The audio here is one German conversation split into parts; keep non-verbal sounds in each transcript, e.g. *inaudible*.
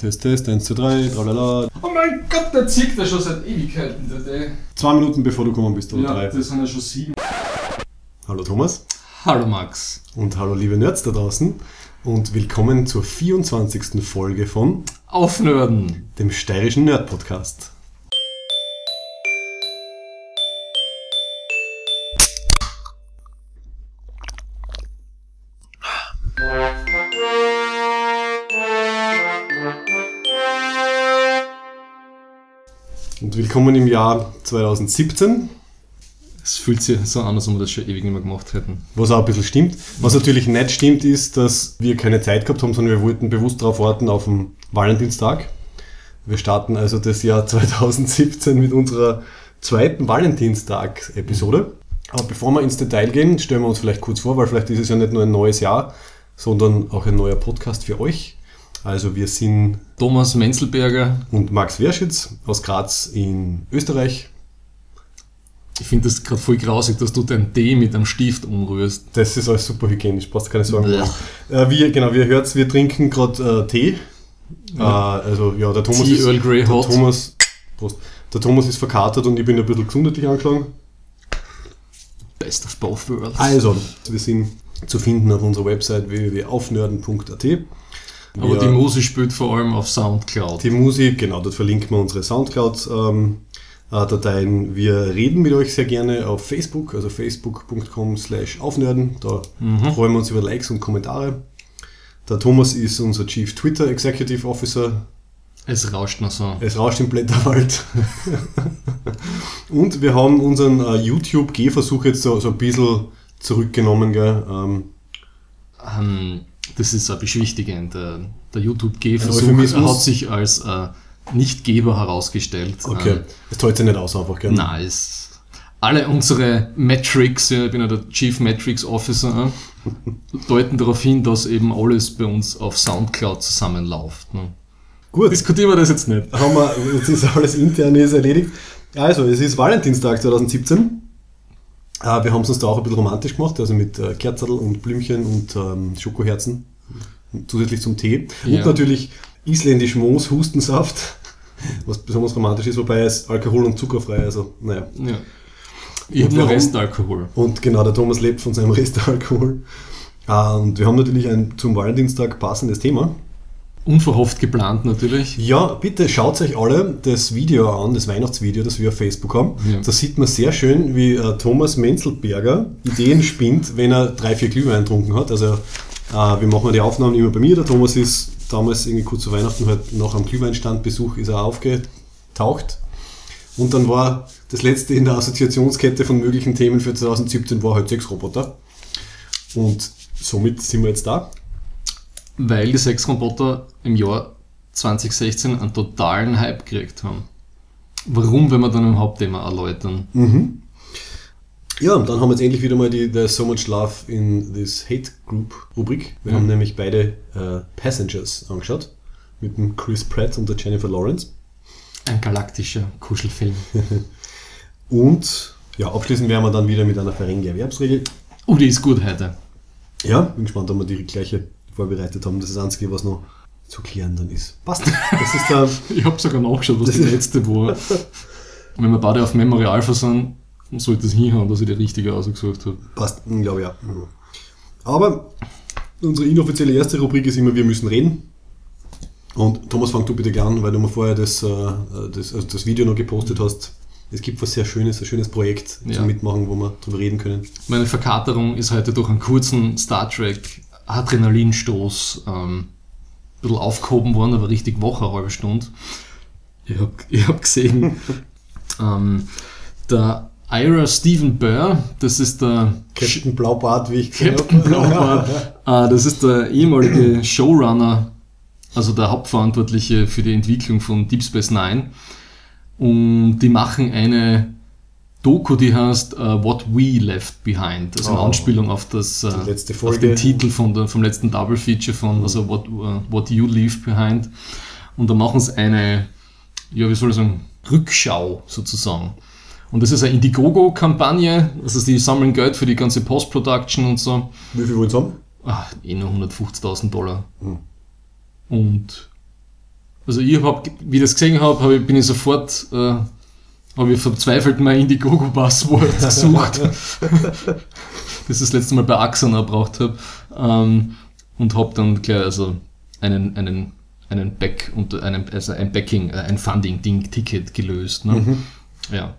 Test, Test, 1, 2, 3, tralala. Oh mein Gott, der zieht ja schon seit Ewigkeiten, der Day. Zwei Minuten bevor du gekommen bist, oder Ja, drei. das sind ja schon sieben. Hallo Thomas Hallo Max. und hallo liebe Nerds da draußen und willkommen zur 24. Folge von Aufnörden. dem steirischen Nerd Und willkommen im Jahr 2017, Es fühlt sich so an, als ob wir das schon ewig nicht mehr gemacht hätten. was auch ein bisschen stimmt. Was natürlich nicht stimmt, ist, dass wir keine Zeit gehabt haben, sondern wir wollten bewusst darauf warten auf den Valentinstag. Wir starten also das Jahr *laughs* 2017 mit unserer zweiten Valentinstag-Episode. Aber bevor wir ins Detail gehen, stellen wir uns vielleicht kurz vor, weil vielleicht ist es ja nicht nur ein neues Jahr, sondern auch ein neuer Podcast für euch. Also wir sind Thomas Menzelberger. und Max Werschitz aus Graz in Österreich. Ich finde das gerade voll grausig, dass du dein D mit einem Stift umrührst. Das ist alles super hygienisch, passt keine Sorgen. Machen. Äh, wir, genau, wir hört wir trinken gerade äh, Tee. Äh, also ja, der Thomas Tea ist, Earl Grey der Hot. Thomas, Prost. der Thomas ist verkatert und ich bin ein bisschen gesundheitlich angeschlagen. Best of both worlds. Also, wir sind zu finden auf unserer Website www.aufnörden.at. Aber die Musik spielt vor allem auf Soundcloud. Die Musik, genau, dort verlinken wir unsere Soundcloud-Dateien. wir reden mit euch sehr gerne auf Facebook, also facebook.com slash aufnörden. Da freuen wir uns über Likes und Kommentare. Der Thomas ist unser Chief Twitter Executive Officer. Es rauscht noch so. Es rauscht im Blätterwald. und wir haben unseren äh, YouTube-Gehversuch jetzt so, so ein bisschen zurückgenommen. Gell? Ähm, Ähm, das ist ein beschwichtigend. Der, der YouTube-G-Versuch hat sich als äh, Nichtgeber herausgestellt. okay, Ähm, das teilt sich nicht aus einfach. Gell? Nice. Alle unsere Metrics, ja, ich bin ja der Chief Metrics Officer, äh, *laughs* deuten darauf hin, dass eben alles bei uns auf Soundcloud zusammenläuft. Ne? Gut. Diskutieren wir das jetzt nicht. haben wir, jetzt ist alles intern ist erledigt. Also, es ist Valentinstag 2017. Äh, wir haben es uns da auch ein bisschen romantisch gemacht, also mit äh, Kerzerl und Blümchen und ähm, Schokoherzen zusätzlich zum Tee. Ja. Und natürlich isländisch Moos, Hustensaft, *laughs* was besonders romantisch ist, wobei es alkohol- und zuckerfrei, also naja. Ja. Ich habe Und nur? Restalkohol. Und genau, der Thomas lebt von seinem *laughs* Restalkohol. Äh, und wir haben natürlich ein zum Valentinstag passendes Thema. Unverhofft geplant natürlich. Ja, bitte schaut euch alle das Video an, das Weihnachtsvideo, das wir auf Facebook haben. Ja. Da sieht man sehr schön, wie äh, Thomas Menzelberger Ideen spinnt, wenn er drei, vier Glühwein getrunken hat. Also äh, wir machen die Aufnahmen immer bei mir. Der Thomas ist damals irgendwie kurz zu Weihnachten halt nach einem Glühweinstandbesuch ist er aufgetaucht. Und dann war das letzte in der Assoziationskette von möglichen Themen für 2017 war halt Sexroboter. Und somit sind wir jetzt da. Weil die Sexroboter im Jahr 2016 einen totalen Hype gekriegt haben. Warum, wenn wir dann im Hauptthema erläutern? Ja, und dann haben wir jetzt endlich wieder mal die There's So Much Love in This Hate Group Rubrik. Wir Mhm. haben nämlich beide äh, Passengers angeschaut. Mit dem Chris Pratt und der Jennifer Lawrence. Ein galaktischer Kuschelfilm. *laughs* Und ja, abschließend werden wir dann wieder mit einer Ferengi Erwerbsregel. Oh, die ist gut heute. Ja, bin gespannt, ob wir die gleiche vorbereitet haben. Das ist das Einzige, was noch zu klären dann ist. Passt. Das ist der, *laughs* Ich habe sogar nachgeschaut, was Das die letzte war. Wenn wir beide auf Memory Alpha sind, sollte es hinhauen, dass ich die richtige ausgesucht habe. passt, ich glaube ja. Aber unsere inoffizielle erste Rubrik ist immer, wir müssen reden. Und Thomas, fang du bitte gleich an, weil du mir vorher das, äh, das, also das Video noch gepostet hast. Es gibt was sehr Schönes, ein schönes Projekt Ja. zum Mitmachen, wo wir drüber reden können. Meine Verkaterung ist heute durch einen kurzen Star Trek Adrenalinstoß ähm, ein bisschen aufgehoben worden, aber richtig Woche, eine halbe Stunde. Ich habe *laughs* ich hab gesehen, *laughs* ähm, der Ira Stephen Burr, das ist der Captain Blaubart, wie ich Captain. Blaubart. Äh, *laughs* das ist der ehemalige Showrunner, also der Hauptverantwortliche für die Entwicklung von Deep Space Nine. Und die machen eine Doku, die heißt äh, What We Left Behind, also in Oh. Anspielung auf, das, letzte auf den Titel von der, vom letzten Double Feature von also What, äh, What You Leave Behind. Und da machen sie eine, ja, wie soll ich sagen, Rückschau sozusagen. Und das ist eine Indiegogo-Kampagne, also die sammeln Geld für die ganze Post-Production und so. Wie viel wollen sie haben? Ah, eh nur 150.000 Dollar. Hm. Und Also ich hab, wie ich das gesehen habe, hab bin ich sofort, äh, habe ich verzweifelt mein Indiegogo-Passwort *laughs* gesucht, das ich das letzte Mal bei Axana gebraucht habe. Ähm, und habe dann gleich also einen, einen, einen Back und einen, also ein Backing, äh, ein Funding-Ding-Ticket gelöst. Ne? Mhm. Ja.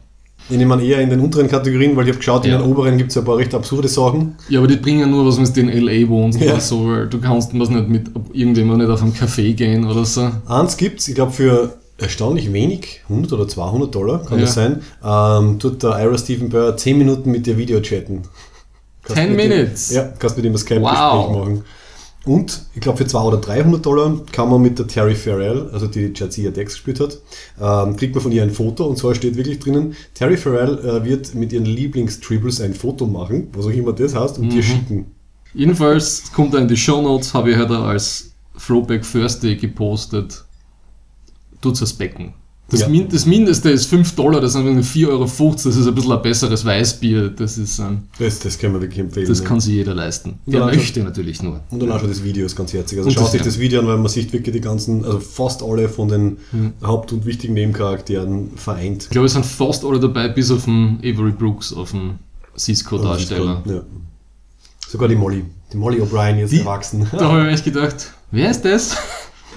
Ich nehme an eher in den unteren Kategorien, weil ich habe geschaut, Ja. in den oberen gibt es ja ein paar recht absurde Sachen. ja, aber die bringen nur was, wenn du in L.A. wohnst Ja. oder so, weil du kannst was nicht mit irgendjemandem nicht auf einen Café gehen oder so. Eins gibt's, ich glaube für erstaunlich wenig, 100 oder 200 Dollar kann Ja. das sein, ähm, tut der Ira Stephen Burr 10 Minuten mit dir Video chatten. Kannst 10 mit ihm- Minutes? Ja, kannst mit ihm ein Skype-Gespräch Wow. machen. Und ich glaube für 200 oder 300 Dollar kann man mit der Terry Farrell, also die Jadzia Dex gespielt hat, ähm, kriegt man von ihr ein Foto und zwar steht wirklich drinnen, Terry Farrell äh, wird mit ihren Lieblingstribbles ein Foto machen, was auch immer das heißt, und Mhm. dir schicken. Jedenfalls kommt er in die Show Notes, habe ich auch als Throwback Thursday gepostet. Tut's das Becken. Das, Ja. Min das Mindeste ist 5 Dollar, das sind irgendwie 4,50 Euro, das ist ein bisschen ein besseres Weißbier, das ist ähm, Das, das können wir wirklich empfehlen. das ja. kann sich jeder leisten. Der Ja, möchte natürlich nur. Und dann auch schon das Video ist ganz herzig. Also Und schaut das- sich das Video an, weil man sieht wirklich die ganzen, also fast alle von den Mhm. Haupt- und wichtigen Nebencharakteren vereint. Ich glaube, es sind fast alle dabei, bis auf den Avery Brooks, auf den Cisco-Darsteller. Ja. Sogar die Molly. Die Molly O'Brien jetzt Die- erwachsen. Da habe ich mir echt gedacht, wer ist das?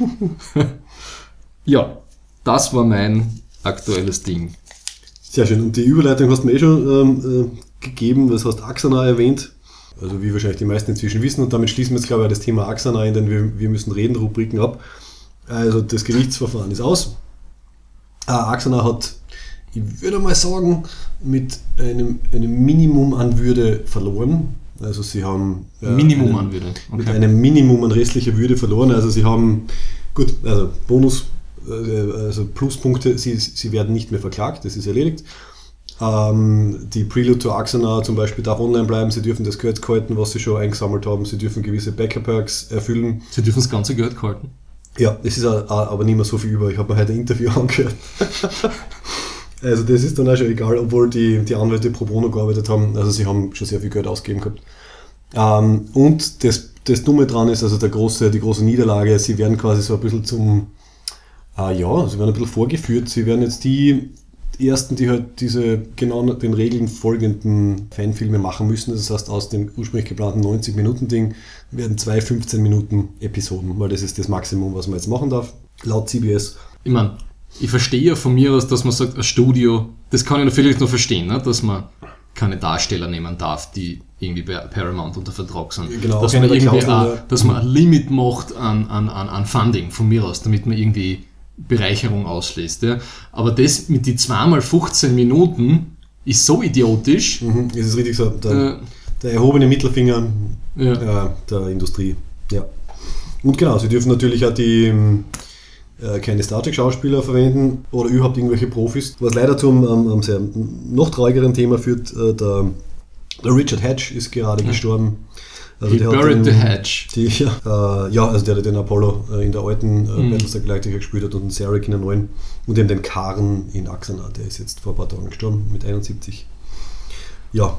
*laughs* ja, das war mein aktuelles Ding. Sehr schön. Und die Überleitung hast du mir eh schon ähm, äh, gegeben. Das hast Axana erwähnt. Also wie wahrscheinlich die meisten inzwischen wissen. Und damit schließen wir jetzt, glaube ich, das Thema Axana in den wir, wir müssen reden Rubriken ab. Also das Gerichtsverfahren ist aus. Äh, Axana hat, ich würde mal sagen, mit einem, einem Minimum an Würde verloren. Also sie haben äh, Minimum einen- an würde. mit einem Minimum an restlicher Würde verloren. Also sie haben, gut, also Bonus, also Pluspunkte, sie, sie werden nicht mehr verklagt, das ist erledigt. Ähm, die Prelude to Axana zum Beispiel darf online bleiben, sie dürfen das Geld halten, was sie schon eingesammelt haben, sie dürfen gewisse Backup-Perks erfüllen. Sie dürfen das ganze Geld halten. Ja, es ist aber nicht mehr so viel über. Ich habe mir heute ein Interview *laughs* angehört. also das ist dann auch schon egal, obwohl die, die Anwälte pro bono gearbeitet haben. Also sie haben schon sehr viel Geld ausgegeben gehabt. Ähm, und das, das Dumme dran ist, also der große, die große Niederlage, sie werden quasi so ein bisschen zum, äh, ja, sie werden ein bisschen vorgeführt. Sie werden jetzt die ersten, die halt diese genau den Regeln folgenden Fanfilme machen müssen. Das heißt, aus dem ursprünglich geplanten 90-Minuten-Ding werden zwei 15-Minuten-Episoden, weil das ist das Maximum, was man jetzt machen darf, laut CBS. Ich meine, ich verstehe ja von mir aus, dass man sagt, ein Studio, das kann ich natürlich noch verstehen, ne? dass man keine Darsteller nehmen darf, die irgendwie bei Paramount unter Vertrag sind. Genau, dass, man irgendwie auch, dass man ein Limit macht an, an, an, an Funding von mir aus, damit man irgendwie Bereicherung auslässt. Ja? Aber das mit die zweimal 15 Minuten ist so idiotisch. Mhm, es ist richtig so, der, Äh, der erhobene Mittelfinger ja. äh, der Industrie. Ja. Und genau, sie dürfen natürlich auch die ähm, äh, keine Star Trek-Schauspieler verwenden oder überhaupt irgendwelche Profis. Was leider zum ähm, ähm, sehr noch traurigeren Thema führt, äh, der, der Richard Hatch ist gerade gestorben. Also He buried den- the hatch. Die, *laughs* ja, äh, ja, also der, der den Apollo äh, in der alten äh, Mhm. Battlestar Galactica gespielt hat und den Sarek in der neuen und eben den Karen in Axana, der ist jetzt vor ein paar Tagen gestorben mit 71. Ja,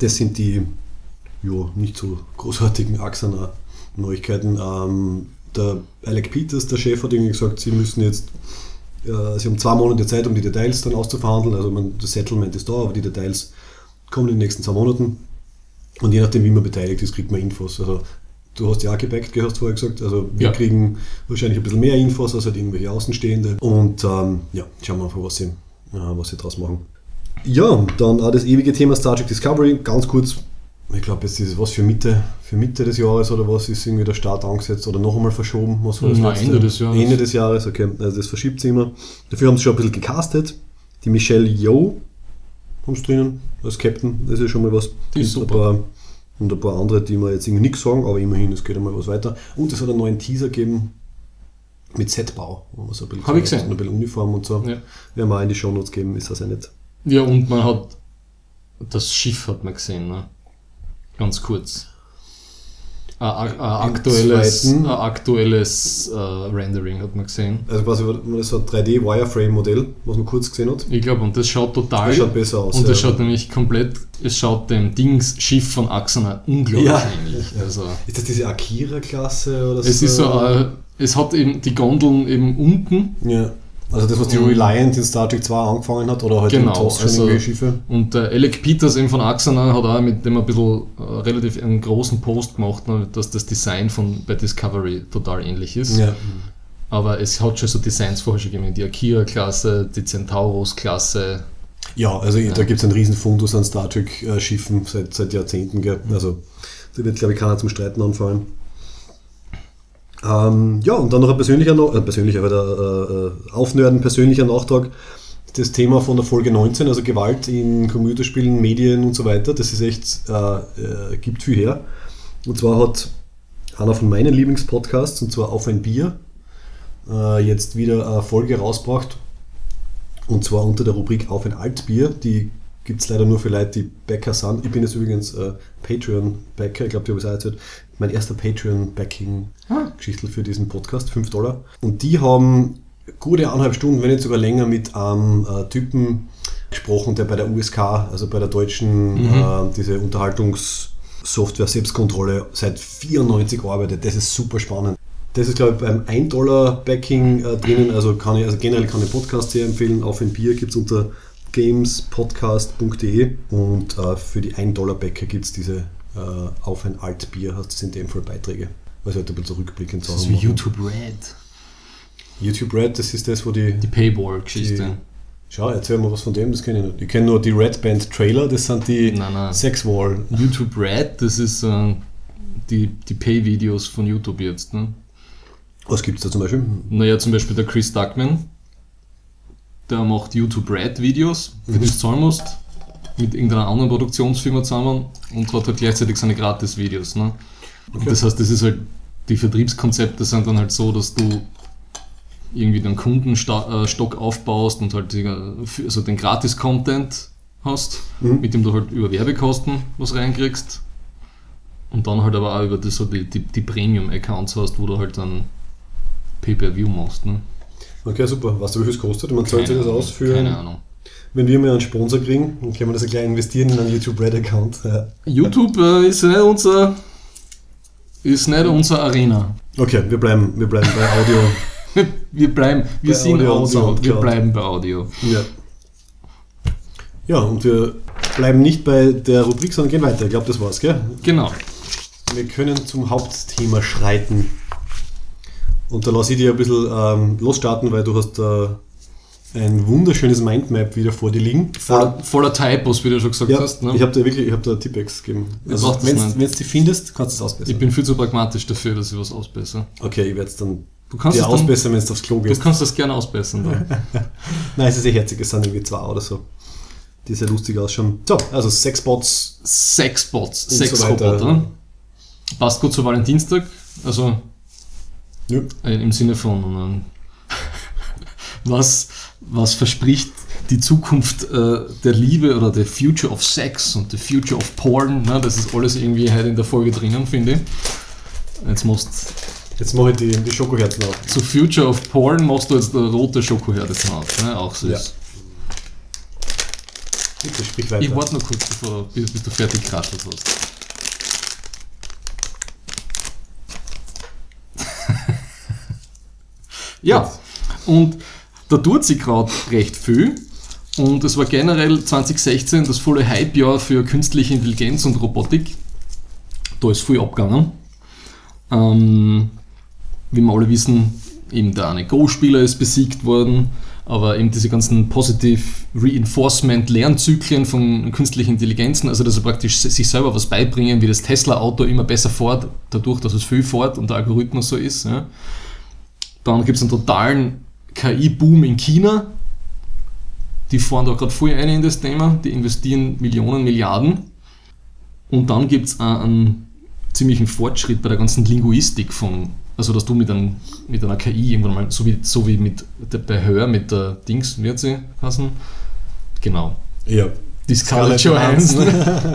das sind die jo, nicht so großartigen Axana-Neuigkeiten. Ähm, der Alec Peters, der Chef, hat irgendwie gesagt, sie müssen jetzt, äh, sie haben zwei Monate Zeit, um die Details dann auszuverhandeln. Also man, das Settlement ist da, aber die Details kommen in den nächsten zwei Monaten. Und je nachdem, wie man beteiligt ist, kriegt man Infos. Also du hast ja auch gebackt, du vorher gesagt. Also wir Ja. kriegen wahrscheinlich ein bisschen mehr Infos als halt irgendwelche Außenstehende. Und ähm, ja, schauen wir einfach, was sie, äh, was sie draus machen. Ja, dann auch das ewige Thema Star Trek Discovery. Ganz kurz, ich glaube, jetzt ist es was für Mitte, für Mitte des Jahres oder was ist irgendwie der Start angesetzt oder noch einmal verschoben? Was war das letzte? Ende des Jahres. Ende des Jahres, okay. Also das verschiebt sich immer. Dafür haben sie schon ein bisschen gecastet. Die Michelle Yeoh haben sie drinnen als Captain. Das ist schon mal was. Ist Und ein super. paar, und ein paar andere, die mir jetzt irgendwie nichts sagen, aber immerhin, es geht einmal was weiter. Und es hat einen neuen Teaser gegeben mit Setbau. so ein bisschen Hab ich gesehen. ein bisschen Uniform und so. Ja. Werden wir auch in die Shownotes geben, ist das ja nicht. ja, und man hat das Schiff hat man gesehen, ne? Ganz kurz. Ein, ein, ein aktuelles, ein aktuelles äh, Rendering hat man gesehen. Also quasi war das so ein 3D-Wireframe-Modell, was man kurz gesehen hat. Ich glaube, und das schaut total. Das schaut besser aus. und das ja. schaut nämlich komplett, es schaut dem Dings Schiff von Axana unglaublich Ja. ähnlich. Also, Ist das diese Akira-Klasse oder es ist so ein, es hat eben die Gondeln eben unten Ja. Also das, was die Mhm. Reliant in Star Trek 2 angefangen hat, oder halt Genau, in TOS schon also- Schiffe. Und der Alec Peters eben von Axana hat auch mit dem ein bisschen äh, relativ einen großen Post gemacht, ne, dass das Design von bei Discovery total ähnlich ist. Ja. Aber es hat schon so Designs vorher schon gegeben, die Akira-Klasse, die Centaurus-Klasse. Ja, also da gibt es einen riesen Fundus an Star Trek-Schiffen seit, seit Jahrzehnten. Gell? Also da wird, glaube ich, keiner zum Streiten anfallen. Ähm, ja, und dann noch ein persönlicher, äh, persönlicher der äh, Aufnörden, persönlicher Nachtrag. Das Thema von der Folge 19, also Gewalt in Computerspielen, Medien und so weiter, das ist echt, äh, äh, gibt viel her. Und zwar hat einer von meinen Lieblingspodcasts, und zwar Auf ein Bier, äh, jetzt wieder eine Folge rausgebracht, und zwar unter der Rubrik Auf ein Altbier. Die gibt es leider nur für Leute, die Bäcker sind. Ich bin jetzt übrigens äh, Patreon-Bäcker. Ich glaube, die habe ich auch erzählt. Mein erster Patreon-Backing-Geschichte für diesen Podcast. 5 Dollar. Und die haben gute eineinhalb Stunden, wenn nicht sogar länger, mit einem äh, Typen gesprochen, der bei der USK, also bei der deutschen, äh, diese Unterhaltungssoftware Selbstkontrolle seit 94 arbeitet. Das ist super spannend. Das ist, glaube ich, beim 1 Dollar Backing äh, drinnen. Also, kann ich, also generell kann ich Podcast sehr empfehlen. Auf ein Bier gibt es unter gamespodcast.de und äh, für die 1 Dollar Bäcker gibt es diese äh, Auf ein Altbier, heißt das in dem Fall Beiträge. Was ich halt ein bisschen zurückblickend Das ist wie. YouTube Red. YouTube Red, das ist das, wo die. Die Paywall-Geschichte. Schau, erzähl mal was von dem, das kenne ich nicht. Ich kenne nur die Red Band Trailer, das sind die Nein, nein. Sex Wall. YouTube Red, das ist äh, die, die Pay-Videos von YouTube jetzt. Ne? Was gibt es da zum Beispiel? Naja, zum Beispiel der Chris Duckman, der macht YouTube Red Videos, für die du zahlen musst, mit irgendeiner anderen Produktionsfirma zusammen und hat halt gleichzeitig seine Gratis-Videos. Ne? Und Das heißt, das ist halt, die Vertriebskonzepte sind dann halt so, dass du irgendwie den Kundenstock aufbaust und halt die, also den Gratis-Content hast, Mhm. mit dem du halt über Werbekosten was reinkriegst. Und dann halt aber auch über das, so die, die, die Premium-Accounts hast, wo du halt dann Pay-Per-View machst. Ne? Okay, super. Weißt du, wie viel es kostet? Man zahlt sich das aus für. Keine Ahnung. Wenn wir mal einen Sponsor kriegen, dann können wir das ja gleich investieren in einen YouTube Red Account. Ja. YouTube äh, ist nicht unser ist nicht unser Arena. Okay, wir bleiben, wir bleiben bei Audio. *laughs* Wir bleiben, wir Bei sind Audio und Audio, wir bleiben bei Audio. ja. ja, und wir bleiben nicht bei der Rubrik, sondern gehen weiter. Ich glaube, das war's, gell? Genau. Wir können zum Hauptthema schreiten. Und da lasse ich dir ein bisschen ähm, losstarten, weil du hast äh, ein wunderschönes Mindmap wieder vor dir liegen. Voller, voller Typos, wie du schon gesagt Ja, hast. Ne? ich habe da wirklich, ich habe da Tippex gegeben. Also, wenn du die findest, kannst du es ausbessern. ich bin viel zu pragmatisch dafür, dass ich was ausbessere. okay, ich werde es dann Du kannst, dir es ausbessern, wenn du aufs Klo du gehst. kannst das gerne ausbessern. Dann. *laughs* Nein, es ist eh herzig, es sind irgendwie zwei oder so. Die sehr lustig ausschauen. So, also Sexbots. Sexbots, Und so Sexroboter. weiter. Passt gut zu Valentinstag. Also Ja. äh, im Sinne von ähm, was, was verspricht die Zukunft äh, der Liebe oder the future of sex und the future of porn. Ne? Das ist alles irgendwie heute in der Folge drinnen, finde ich. Jetzt musst Jetzt mache ich die, die Schokoherzen auf. zu Future of Porn machst du jetzt eine rote Schokoherde drauf. Ne? Auch süß. Ja. Bitte sprich weiter. Ich warte noch kurz, bevor, bis, bis du fertig geraschelt hast. *laughs* ja, und da tut sich gerade recht viel. Und es war generell 2016 das volle Hype-Jahr für künstliche Intelligenz und Robotik. Da ist viel abgegangen. Ähm, wie wir alle wissen, eben der eine Go-Spieler ist besiegt worden, aber eben diese ganzen Positive Reinforcement Lernzyklen von künstlichen Intelligenzen, also dass sie praktisch sich selber was beibringen, wie das Tesla-Auto immer besser fährt, dadurch, dass es viel fährt und der Algorithmus so ist. Ja. Dann gibt es einen totalen KI-Boom in China. Die fahren da gerade voll ein in das Thema, die investieren Millionen, Milliarden. Und dann gibt es einen ziemlichen Fortschritt bei der ganzen Linguistik von, also dass du mit, einem, mit einer KI irgendwann mal, so wie, so wie mit der, bei Hör, mit der Dings, hat sie heißen? Genau. Ja. Die Scarlett Johansson,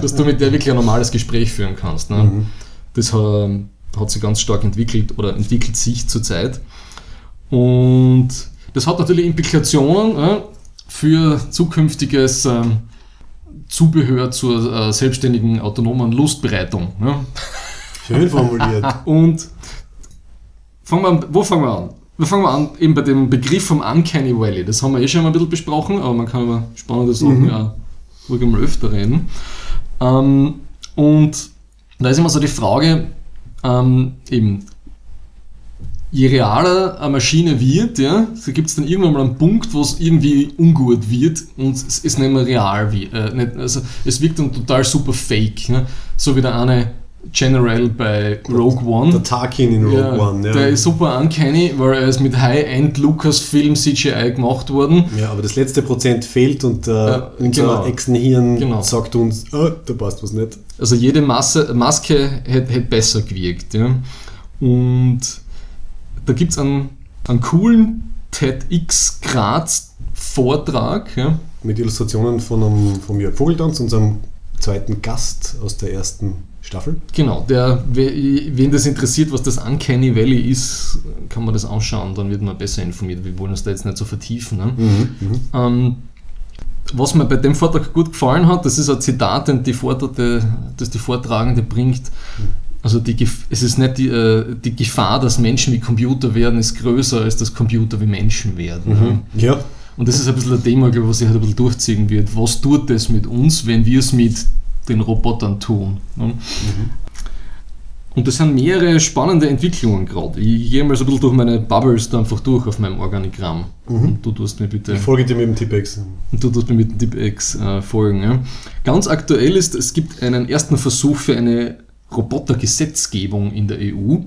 dass du mit der wirklich ein normales Gespräch führen kannst. Ne? Mhm. Das hat, hat sich ganz stark entwickelt oder entwickelt sich zurzeit. Und das hat natürlich Implikationen äh, für zukünftiges ähm, Zubehör zur äh, selbstständigen autonomen Lustbereitung. Schön formuliert. *laughs* Und fangen wir an, wo fangen wir an? Wir fangen mal an, eben bei dem Begriff vom Uncanny Valley. Das haben wir eh schon mal ein bisschen besprochen, aber man kann über spannende Sachen Mhm. auch ruhig mal öfter reden. Ähm, und da ist immer so die Frage, ähm, eben, je realer eine Maschine wird, ja, so gibt es dann irgendwann mal einen Punkt, wo es irgendwie ungut wird und es ist nicht mehr real. Wie, äh, nicht, also es wirkt dann total super fake. Ne? So wie der eine General bei Rogue One. Der Tarkin in Rogue Ja, One, ja. Der ist super uncanny, weil er ist mit High-End Lucasfilm CGI gemacht worden. ja, aber das letzte Prozent fehlt und äh, Ja, unser genau. Echsenhirn Genau. sagt uns, oh, da passt was nicht. Also jede Masse, Maske hätte hätte besser gewirkt. Ja. Und da gibt es einen, einen coolen TEDx Graz Vortrag. Ja. Mit Illustrationen von, einem, von Jörg Vogeltanz, unserem zweiten Gast aus der ersten Staffel. Genau, der, we- wen das interessiert, was das Uncanny Valley ist, kann man das anschauen, dann wird man besser informiert. Wir wollen uns da jetzt nicht so vertiefen. Ne? Ähm, was mir bei dem Vortrag gut gefallen hat, das ist ein Zitat, den die Vortragende, das die Vortragende bringt. Also die, Gef- es ist nicht die, äh, die Gefahr, dass Menschen wie Computer werden, ist größer, als dass Computer wie Menschen werden. ne? Ja, Und das ist ein bisschen ein Thema, glaube ich, was sich halt ein bisschen durchziehen wird. Was tut das mit uns, wenn wir es mit den Robotern tun? Ne? Und das sind mehrere spannende Entwicklungen gerade. Ich gehe mal so ein bisschen durch meine Bubbles da einfach durch auf meinem Organigramm. Und du tust mir bitte ich folge dir mit dem Tippex. und du tust mir mit dem DeepX äh, folgen. Ja. Ganz aktuell ist, es gibt einen ersten Versuch für eine Robotergesetzgebung in der EU.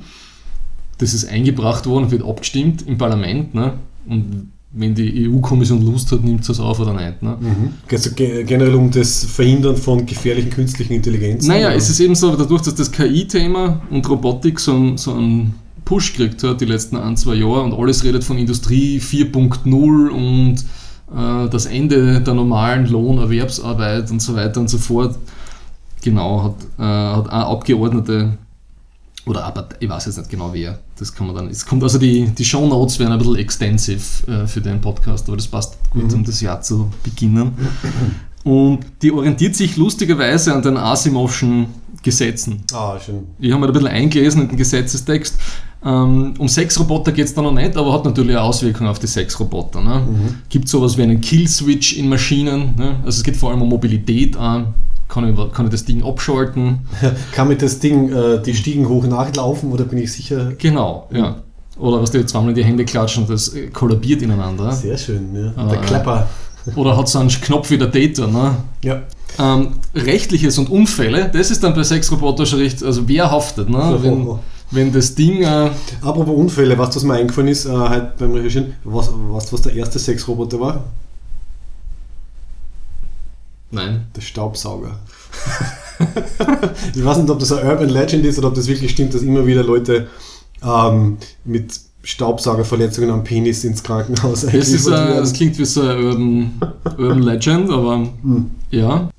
Das ist eingebracht worden, wird abgestimmt im Parlament. Ne? Und wenn die EU-Kommission Lust hat, nimmt sie es auf oder nicht. Ne? Geht es ge- generell um das Verhindern von gefährlichen künstlichen Intelligenzen? Naja, oder? es ist eben so, dadurch, dass das KI-Thema und Robotik so, einen- so einen Push gekriegt hat die letzten ein, zwei Jahre und alles redet von Industrie 4.0 und äh, das Ende der normalen Lohnerwerbsarbeit und so weiter und so fort. Genau, hat, äh, hat eine Abgeordnete oder aber ich weiß jetzt nicht genau wer. Das kann man dann. Es kommt also die, die Show Notes werden ein bisschen extensive äh, für den Podcast, aber das passt gut, um das Jahr zu beginnen. Und die orientiert sich lustigerweise an den Asimovschen Gesetzen. Ah, schön. Ich habe mir ein bisschen eingelesen in den Gesetzestext. Ähm, um Sexroboter geht es da noch nicht, aber hat natürlich eine Auswirkung auf die Sexroboter. Ne? Gibt sowas wie einen Kill-Switch in Maschinen. Ne? Also es geht vor allem um Mobilität an. Kann ich, kann ich das Ding abschalten? *laughs* Kann mit das Ding äh, die Stiegen hoch nachlaufen oder bin ich sicher? Genau, ja. Oder was die zweimal in die Hände klatschen und das äh, kollabiert ineinander. Sehr schön, ja. Ah. Der Klepper. Oder hat so einen Knopf wie der Data. Ne? Ja. Ähm, rechtliches und Unfälle, das ist dann bei Sexroboter schon richtig, also wer haftet, ne? wenn, wenn das Ding, äh, Apropos Unfälle, weißt du, was mir eingefallen ist, äh, halt beim Recherchieren? Was, weißt du, was der erste Sexroboter war? nein, Der Staubsauger. *laughs* ich weiß nicht, ob das ein Urban Legend ist oder ob das wirklich stimmt, dass immer wieder Leute ähm, mit Staubsaugerverletzungen am Penis ins Krankenhaus das, ist, äh, das klingt wie so ein Urban, Urban Legend, aber ja,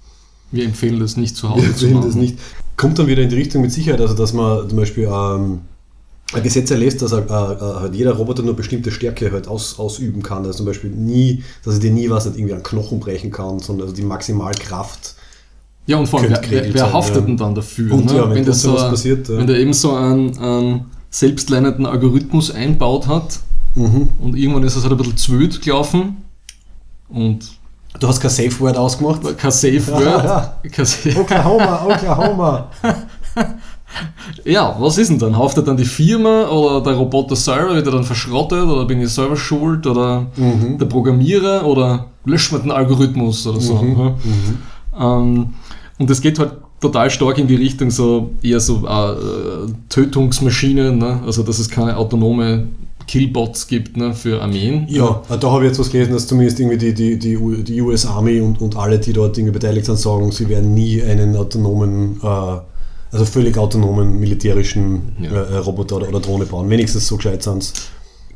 wir empfehlen das nicht zu Hause Hm. Wir machen. das nicht. Kommt dann wieder in die Richtung mit Sicherheit, also dass man zum Beispiel ähm, ein Gesetz erlässt, dass äh, äh, halt jeder Roboter nur bestimmte Stärke halt aus, ausüben kann. Also zum Beispiel nie, dass er dir nie was nicht irgendwie an Knochen brechen kann, sondern also die Maximalkraft. Ja, und vor allem, wer, wer, wer haftet ja. denn dann dafür? Und ne? ja, wenn das trotzdem so, was ein- passiert, ja. wenn der eben so einen, einen selbstlernenden Algorithmus einbaut hat Mhm. und irgendwann ist es halt ein bisschen zwöd gelaufen und Du hast kein Safe Word ausgemacht? kein Safe Word. kein Safe Oklahoma, Oklahoma. Ja, was ist denn dann? Haftet dann die Firma oder der Roboter selber? Wird er dann verschrottet oder bin ich selber schuld oder Mhm. der Programmierer oder löscht man den Algorithmus oder so? Mhm. ne? Ähm, und das geht halt total stark in die Richtung so eher so äh, Tötungsmaschinen, ne? also dass es keine autonome Killbots gibt ne, für Armeen. Ja, da habe ich jetzt was gelesen, dass zumindest irgendwie die, die, die, die US Army und, und alle, die dort irgendwie beteiligt sind, sagen, sie werden nie einen autonomen, äh, also völlig autonomen militärischen Ja. äh, äh, Roboter oder, oder Drohne bauen. Wenigstens so gescheit sind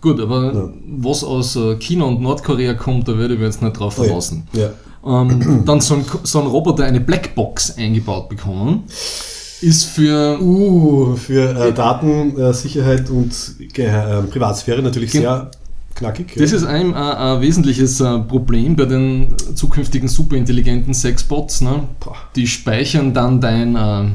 Gut, aber Ja. was aus äh, China und Nordkorea kommt, da würde ich mich jetzt nicht drauf verlassen. Ja. Ähm, dann so ein, so ein Roboter eine Blackbox eingebaut bekommen, ist für Uh, für äh, Datensicherheit und äh, Privatsphäre natürlich sehr knackig. das ja. ist ein, ein, ein wesentliches äh, Problem bei den zukünftigen superintelligenten Sexbots. Ne? Die speichern dann dein, äh, äh,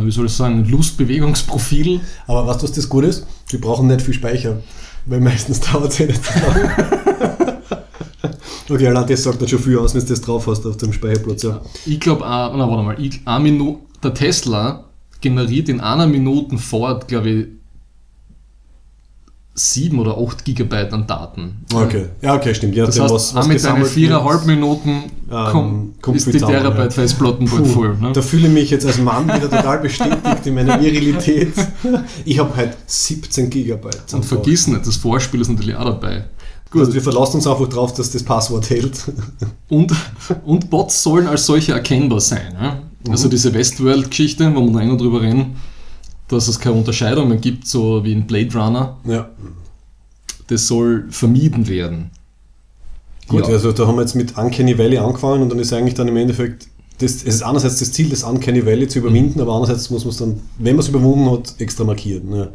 wie soll ich sagen, Lustbewegungsprofil. Aber was das gut ist? Die brauchen nicht viel Speicher, weil meistens *laughs* dauert es ja nicht so lange. *laughs* *laughs* okay, allein das sagt dann schon viel aus, wenn du das drauf hast auf dem Speicherplatz. Ja. Ich glaube, na warte mal, ich, Minu der Tesla generiert in einer Minute fort, glaube ich, 7 oder 8 Gigabyte an Daten. Okay, ja, okay, stimmt. Ja, Das heißt, was, was mit deinen viereinhalb Minuten komm, kommt ist die Terabyte ja. Festplatten bald voll. Ne? Da fühle ich mich jetzt als Mann wieder total bestätigt in meiner Virilität. *laughs* Ich habe halt 17 Gigabyte. Und vergiss nicht, das Vorspiel ist natürlich auch dabei. Also wir verlassen uns einfach drauf, dass das Passwort hält. *laughs* Und, und Bots sollen als solche erkennbar sein. Ja? Also diese Westworld-Geschichte, wo wir länger drüber reden, dass es keine Unterscheidung mehr gibt, so wie in Blade Runner, Ja. das soll vermieden werden. Gut, Ja. also da haben wir jetzt mit Uncanny Valley angefangen und dann ist eigentlich dann im Endeffekt, das, es ist einerseits das Ziel, das Uncanny Valley zu überwinden, aber andererseits muss man es dann, wenn man es überwunden hat, extra markieren. Ja.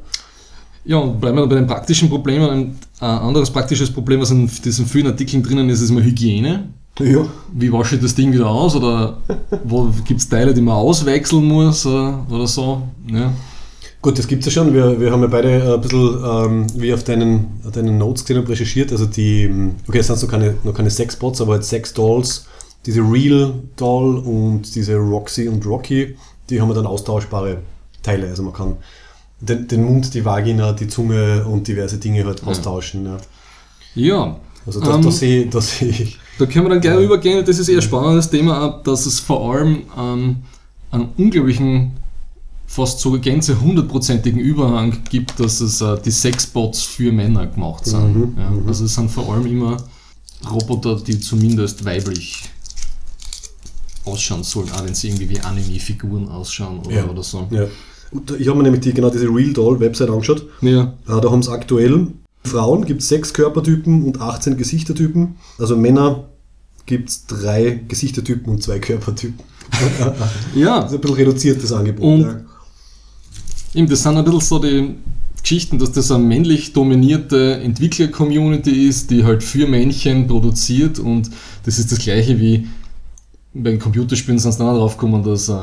Ja, und bleiben wir bei den praktischen Problemen. Ein äh, anderes praktisches Problem, was in diesen vielen Artikeln drinnen ist, ist immer Hygiene. ja. Wie wasche ich das Ding wieder aus? Oder *laughs* wo gibt es Teile, die man auswechseln muss äh, oder so? Ja. Gut, das gibt es ja schon. Wir, wir haben ja beide ein bisschen, ähm, wie auf deinen, deinen Notes gesehen und recherchiert. Also die, okay, es sind noch keine, noch keine Sexbots, aber halt Sex-Dolls, diese Real Doll und diese Roxy und Rocky, die haben ja dann austauschbare Teile. Also man kann den, den Mund, die Vagina, die Zunge und diverse Dinge halt austauschen. Ja. ja, Also da, Ähm, da sehe da sehe ich. Da können wir dann gleich übergehen, das ist eher ein spannendes Thema, dass es vor allem ähm, einen unglaublichen, fast sogar gänze hundertprozentigen Überhang gibt, dass es äh, die Sexbots für Männer gemacht sind. Mhm, ja, also es sind vor allem immer Roboter, die zumindest weiblich ausschauen sollen, auch wenn sie irgendwie wie Anime-Figuren ausschauen oder, Ja. oder so. Ich habe mir nämlich die, genau diese Real Doll Website angeschaut. Ja. Da haben es aktuell Frauen gibt es sechs Körpertypen und 18 Gesichtertypen. Also Männer gibt es drei Gesichtertypen und zwei Körpertypen. *laughs* ja, Also ein bisschen reduziertes Angebot. Und- ja. Eben, das sind ein bisschen so die Geschichten, dass das eine männlich dominierte Entwickler-Community ist, die halt für Männchen produziert und das ist das gleiche wie bei Computerspielen sind sie dann auch drauf gekommen, dass äh,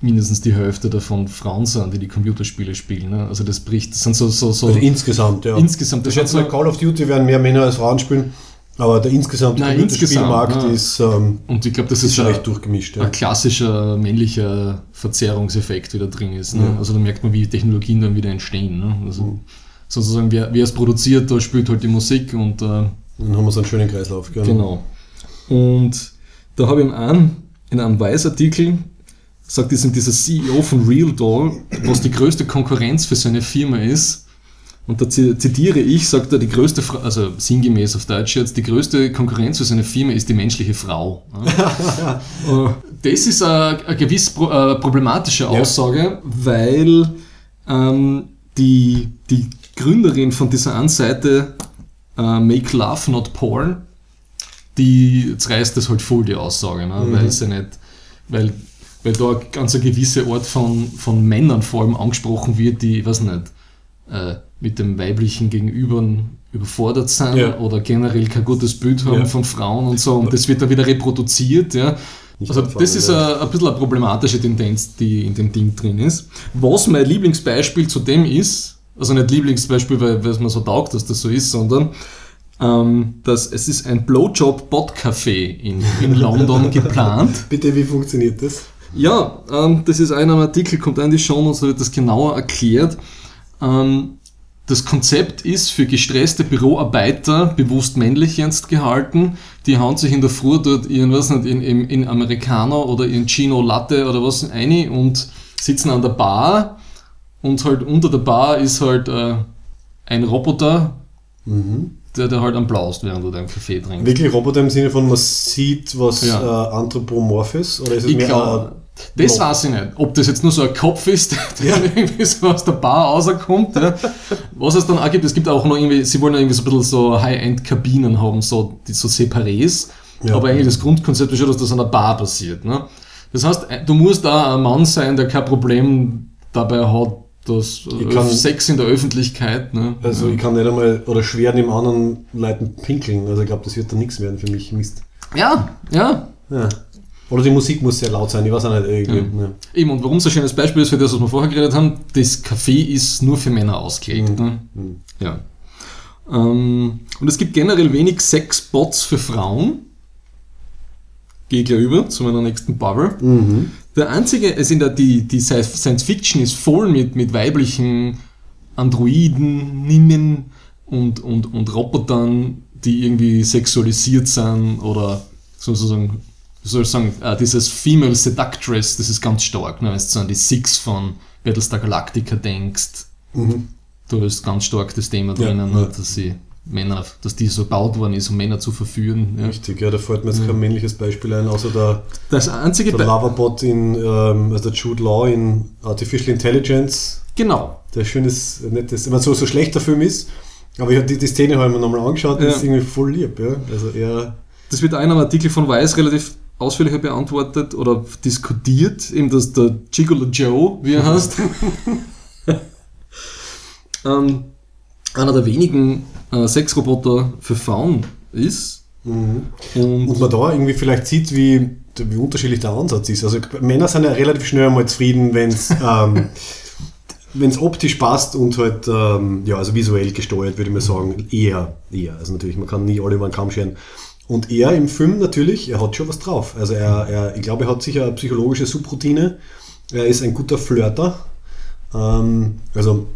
mindestens die Hälfte davon Frauen sind, die die Computerspiele spielen. Ne? Also das bricht, das sind so, so, so Also insgesamt, ja. insgesamt, Ich schätze Call of Duty werden mehr Männer als Frauen spielen, aber der insgesamte Nein, Computerspielmarkt insgesamt, ist, ähm, und ich glaube, das ist ist schon ein, recht durchgemischt. Ja. ein klassischer männlicher Verzerrungseffekt wieder drin ist. Ne? Ja. Also da merkt man, wie Technologien dann wieder entstehen. Ne? Also Mhm. sozusagen, wer, wer es produziert, da spielt halt die Musik und äh, Dann haben wir so einen schönen Kreislauf. Gell? Genau. Und da habe ich einen, in einem Weißartikel sagt diesem, dieser CEO von Real Doll, was die größte Konkurrenz für seine Firma ist. Und da zi- zitiere ich, sagt er, die größte, Fra also sinngemäß auf Deutsch jetzt, die größte Konkurrenz für seine Firma ist die menschliche Frau. Ja. *laughs* Äh, das ist eine, eine gewiss äh, problematische Aussage, weil ähm, die, die Gründerin von dieser einen Seite, äh, Make Love Not Porn, die jetzt reißt das halt voll die Aussage, ne? weil sie nicht, weil, weil da ganz eine gewisse Art von, von Männern vor allem angesprochen wird, die, ich weiß nicht, äh, mit dem weiblichen Gegenüber überfordert sind Ja. oder generell kein gutes Bild haben Ja. von Frauen und so und das wird dann wieder reproduziert, ja. Nicht Also das ist ein, ein bisschen eine problematische Tendenz, die in dem Ding drin ist. Was mein Lieblingsbeispiel zu dem ist, also nicht Lieblingsbeispiel, weil weil es mir so taugt, dass das so ist, sondern ähm, dass es ist ein Blowjob-Bot-Café in, in London *laughs* geplant. Bitte, wie funktioniert das? Ja, ähm, das ist einer Artikel, kommt ein die Show und so wird das genauer erklärt. Ähm, das Konzept ist für gestresste Büroarbeiter, bewusst männlich jetzt gehalten, die hauen sich in der Früh dort ihren, was nicht, in, in, in Americano oder in Chino Latte oder was ein und sitzen an der Bar und halt unter der Bar ist halt äh, ein Roboter, Mhm. der, der halt applaust, während du deinen Kaffee trinkst. Wirklich Roboter im Sinne von, man sieht was Ja. äh, anthropomorph ist? Oder ist es Ich mehr glaub, das Blob. weiß ich nicht. Ob das jetzt nur so ein Kopf ist, *laughs* der Ja. irgendwie so aus der Bar rauskommt. Ja. Was es dann auch gibt, es gibt auch noch irgendwie, sie wollen ja irgendwie so ein bisschen so High-End-Kabinen haben, so, die so Separés. Ja. Aber eigentlich das Grundkonzept ist schon, dass das an der Bar passiert. Ne? Das heißt, du musst da ein Mann sein, der kein Problem dabei hat, dass kann- Sex in der Öffentlichkeit. Ne? Also ich kann nicht einmal oder schwer neben anderen Leuten pinkeln. Also ich glaube, das wird dann nichts werden für mich. Mist. ja, ja. Ja. Oder die Musik muss sehr laut sein, ich weiß auch nicht. Irgendwie, Ja. ne. Eben, und warum so ein schönes Beispiel ist für das, was wir vorher geredet haben, das Café ist nur für Männer ausgelegt. Ne? Mhm. Ja. Ähm, und es gibt generell wenig Sexbots für Frauen. Gehe gleich über zu meiner nächsten Bubble. Mhm. Der einzige, es in der, die, die Science Fiction ist voll mit, mit weiblichen Androiden, Ninnen und, und, und Robotern, die irgendwie sexualisiert sind oder sozusagen, soll ich sagen, äh, dieses Female Seductress, das ist ganz stark, ne? wenn du so an die Six von Battlestar Galactica denkst, Mhm. da ist ganz stark das Thema Ja, drinnen, ja. ne? dass sie Männer, dass die so gebaut worden ist, um Männer zu verführen. Ja. Richtig, ja, da fällt mir jetzt kein männliches Beispiel ein, außer der, Das einzige der Be- Loverbot in, ähm, also der Jude Law in Artificial Intelligence, Genau, der schönes, nettes, ich meine, so, so schlecht der Film ist, aber ich habe die, die Szene ich mir nochmal angeschaut, Ja. ist irgendwie voll lieb, ja. Also er, Das wird einem Artikel von Weiß relativ ausführlicher beantwortet oder diskutiert, eben dass der Gigolo Joe, wie er heißt, *laughs* ähm, einer der wenigen äh, Sexroboter für Frauen ist. mhm. Und, Und man da irgendwie vielleicht sieht, wie, wie unterschiedlich der Ansatz ist. Also Männer sind ja relativ schnell einmal zufrieden, wenn es *laughs* ähm, wenn's optisch passt und halt ähm, ja, also visuell gesteuert, würde ich mal sagen, eher, eher. Also natürlich, man kann nie alle über den Kamm scheren. Und er im Film natürlich, er hat schon was drauf. Also er, er ich glaube, er hat sicher eine psychologische Subroutine. Er ist ein guter Flirter. Ähm, also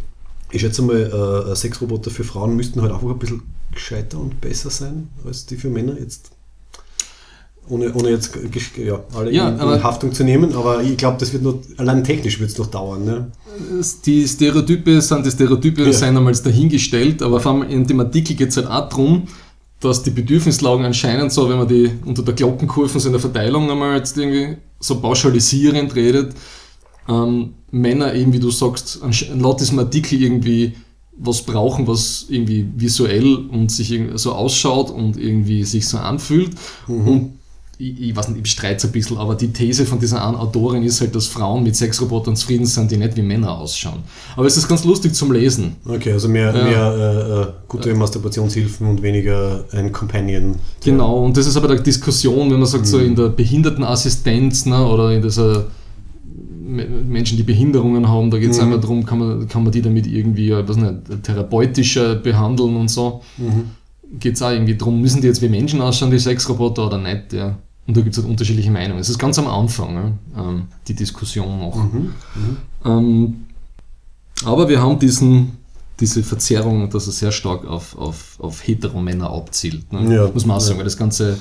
ich schätze mal, äh, Sexroboter für Frauen müssten halt einfach ein bisschen gescheiter und besser sein als die für Männer jetzt. Ohne, ohne jetzt ja, alle Ja, in, in Haftung zu nehmen, aber ich glaube, das wird nur, allein technisch wird es noch dauern. Ne? die Stereotype sind die Stereotype, Ja. seien einmal dahingestellt, aber vor allem in dem Artikel geht es halt auch darum, dass die Bedürfnislagen anscheinend so, wenn man die unter der Glockenkurve so in der Verteilung einmal jetzt irgendwie so pauschalisierend redet, ähm, Männer eben, wie du sagst, laut diesem Artikel irgendwie was brauchen, was irgendwie visuell und sich so ausschaut und irgendwie sich so anfühlt. Und ich, ich weiß nicht, ich streite es ein bisschen, aber die These von dieser einen Autorin ist halt, dass Frauen mit Sexrobotern zufrieden sind, die nicht wie Männer ausschauen. Aber es ist ganz lustig zum Lesen. Okay, also mehr, Ja. mehr äh, äh, gute Masturbationshilfen und weniger ein Companion. Genau, und das ist aber der Diskussion, wenn man sagt, so in der Behindertenassistenz ne, oder in dieser Me- Menschen, die Behinderungen haben, da geht es Mhm. einmal darum, kann man, kann man die damit irgendwie ich weiß nicht, therapeutischer behandeln und so. Mhm. Geht es auch irgendwie darum, müssen die jetzt wie Menschen ausschauen, die Sexroboter oder nicht? Ja. Und da gibt es halt unterschiedliche Meinungen. Es ist ganz am Anfang, ähm, die Diskussion noch. Mhm. Ähm, aber wir haben diesen, diese Verzerrung, dass er sehr stark auf, auf, auf Heteromänner abzielt. Ne? Ja. Muss man auch sagen, weil das ganze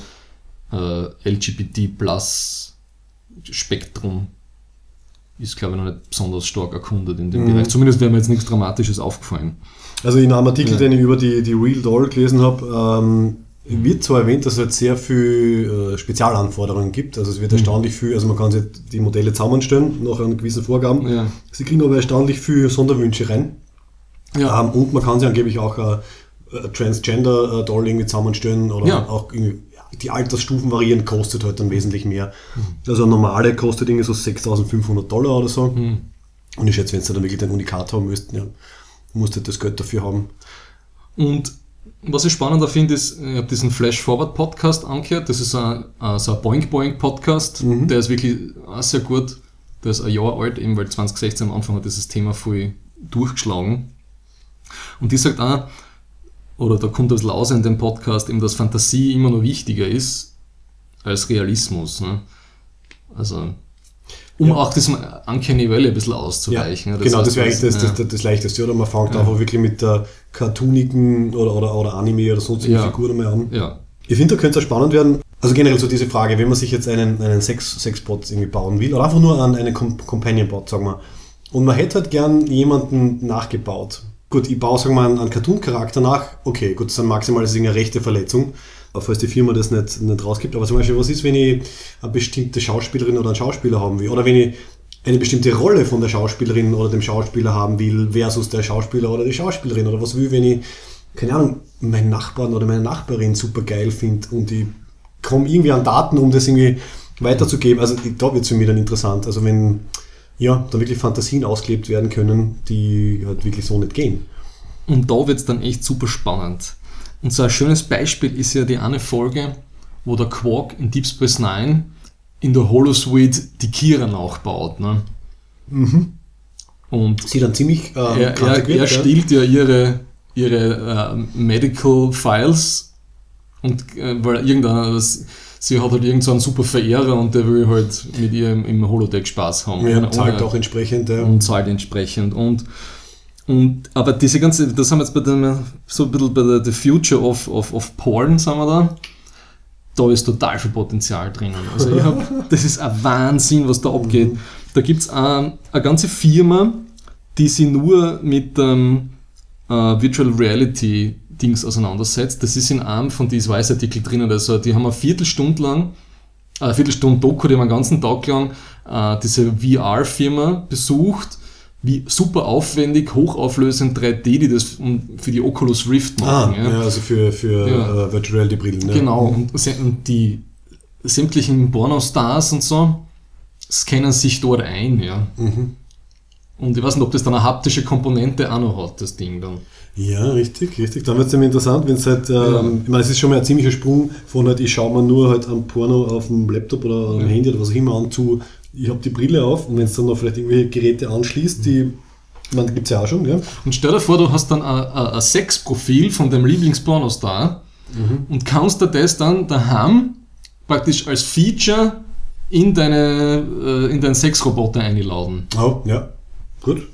äh, LGBT-Plus-Spektrum ist, glaube ich, noch nicht besonders stark erkundet in dem Mhm. Bereich. Zumindest wäre mir jetzt nichts Dramatisches aufgefallen. Also in einem Artikel, Ja. den ich über die, die Real Doll gelesen habe, ähm, wird zwar erwähnt, dass es halt sehr viel äh, Spezialanforderungen gibt. Also es wird erstaunlich viel, also man kann sich die Modelle zusammenstellen nach einer gewissen Vorgaben. Ja. Sie kriegen aber erstaunlich viel Sonderwünsche rein. Ja. Ähm, und man kann sich angeblich auch äh, äh, Transgender äh, Doll irgendwie zusammenstellen oder Ja. auch die Altersstufen variieren, kostet halt dann wesentlich mehr. Mhm. Also eine normale kostet irgendwie so 6500 Dollar oder so. Hm. Und ich schätze, wenn sie dann wirklich ein Unikat haben müssten, ja, musst du das Geld dafür haben. Und was ich spannender finde, ist, ich habe diesen Flash Forward Podcast angehört. Das ist ein, ein, so ein Boing Boing Podcast. Mhm. Der ist wirklich auch sehr gut. Der ist ein Jahr alt, eben weil 2016 am Anfang hat dieses Thema voll durchgeschlagen. Und die sagt auch, oder da kommt das raus in dem Podcast, eben, dass Fantasie immer noch wichtiger ist als Realismus. Ne? Also, um Ja. auch diesem Uncanny Valley ein bisschen auszuweichen. ne? genau, heißt, das wäre eigentlich das, ja. das, das, das Leichteste, oder? Man fängt Ja. einfach wirklich mit der cartoonigen oder, oder, oder Anime oder sonstigen Ja. Figur einmal an. ja. Ich finde, da könnte es spannend werden. Also generell so diese Frage, wenn man sich jetzt einen, einen Sex, Sexbot irgendwie bauen will, oder einfach nur an einen Com Companion-Bot, sagen wir, und man hätte halt gern jemanden nachgebaut. Gut, ich baue, sagen wir mal, einen, einen Cartoon-Charakter nach, okay, gut, das ist dann maximal das eine rechte Verletzung, falls die Firma das nicht, nicht rausgibt. Aber zum Beispiel, was ist, wenn ich eine bestimmte Schauspielerin oder einen Schauspieler haben will? Oder wenn ich eine bestimmte Rolle von der Schauspielerin oder dem Schauspieler haben will versus der Schauspieler oder die Schauspielerin? Oder was will, wenn ich, keine Ahnung, meinen Nachbarn oder meine Nachbarin super geil finde und ich komme irgendwie an Daten, um das irgendwie weiterzugeben. Also da wird es für mich dann interessant. Also wenn ja, da wirklich Fantasien ausgelebt werden können, die halt wirklich so nicht gehen. Und da wird es dann echt super spannend. Und so ein schönes Beispiel ist ja die eine Folge, wo der Quark in Deep Space Nine in der Holosuite die Kira nachbaut. Ne? Und Sie dann ziemlich ähm, er, er, wird, er ja. stiehlt ja ihre, ihre äh, Medical Files und äh, weil irgendeiner, das, sie hat halt irgendeinen so einen super Verehrer und der will halt mit ihr im, im Holodeck Spaß haben. Ja, Ohne- zahlt ohne- auch entsprechend. Ja. und zahlt entsprechend. Und, und, aber diese ganze, das haben wir jetzt bei dem, so ein bisschen bei der the Future of, of, of Porn, sagen wir da. Da ist total viel Potenzial drinnen. Also ich hab, *laughs* das ist ein Wahnsinn, was da abgeht. Da gibt es eine, eine ganze Firma, die sich nur mit ähm, äh, Virtual Reality Dings auseinandersetzt. Das ist in einem von diesen Weißartikel drinnen. Also die haben eine Viertelstunde lang eine Viertelstunde Doku, die haben einen ganzen Tag lang äh, diese VR-Firma besucht, wie super aufwendig, hochauflösend 3D, die das für die Oculus Rift Ah, machen. ja. also für, für Ja. äh, Virtual Reality Brillen. Ne? Genau, und die sämtlichen Pornostars und so scannen sich dort ein. Ja. Mhm. Und ich weiß nicht, ob das dann eine haptische Komponente auch noch hat, das Ding dann. Ja, richtig, richtig. Dann wird es nämlich interessant, wenn es halt, ähm, Ja. ich meine, es ist schon mal ein ziemlicher Sprung von halt, ich schaue mir nur halt am Porno auf dem Laptop oder am Ja. Handy oder was auch immer an zu, ich habe die Brille auf und wenn es dann noch vielleicht irgendwelche Geräte anschließt, die, meine, gibt es ja auch schon, ja. Und stell dir vor, du hast dann ein, ein, ein Sexprofil von deinem Lieblingspornostar und kannst dir das dann daheim praktisch als Feature in, deine, äh, in deinen Sexroboter einladen. Oh, ja, gut.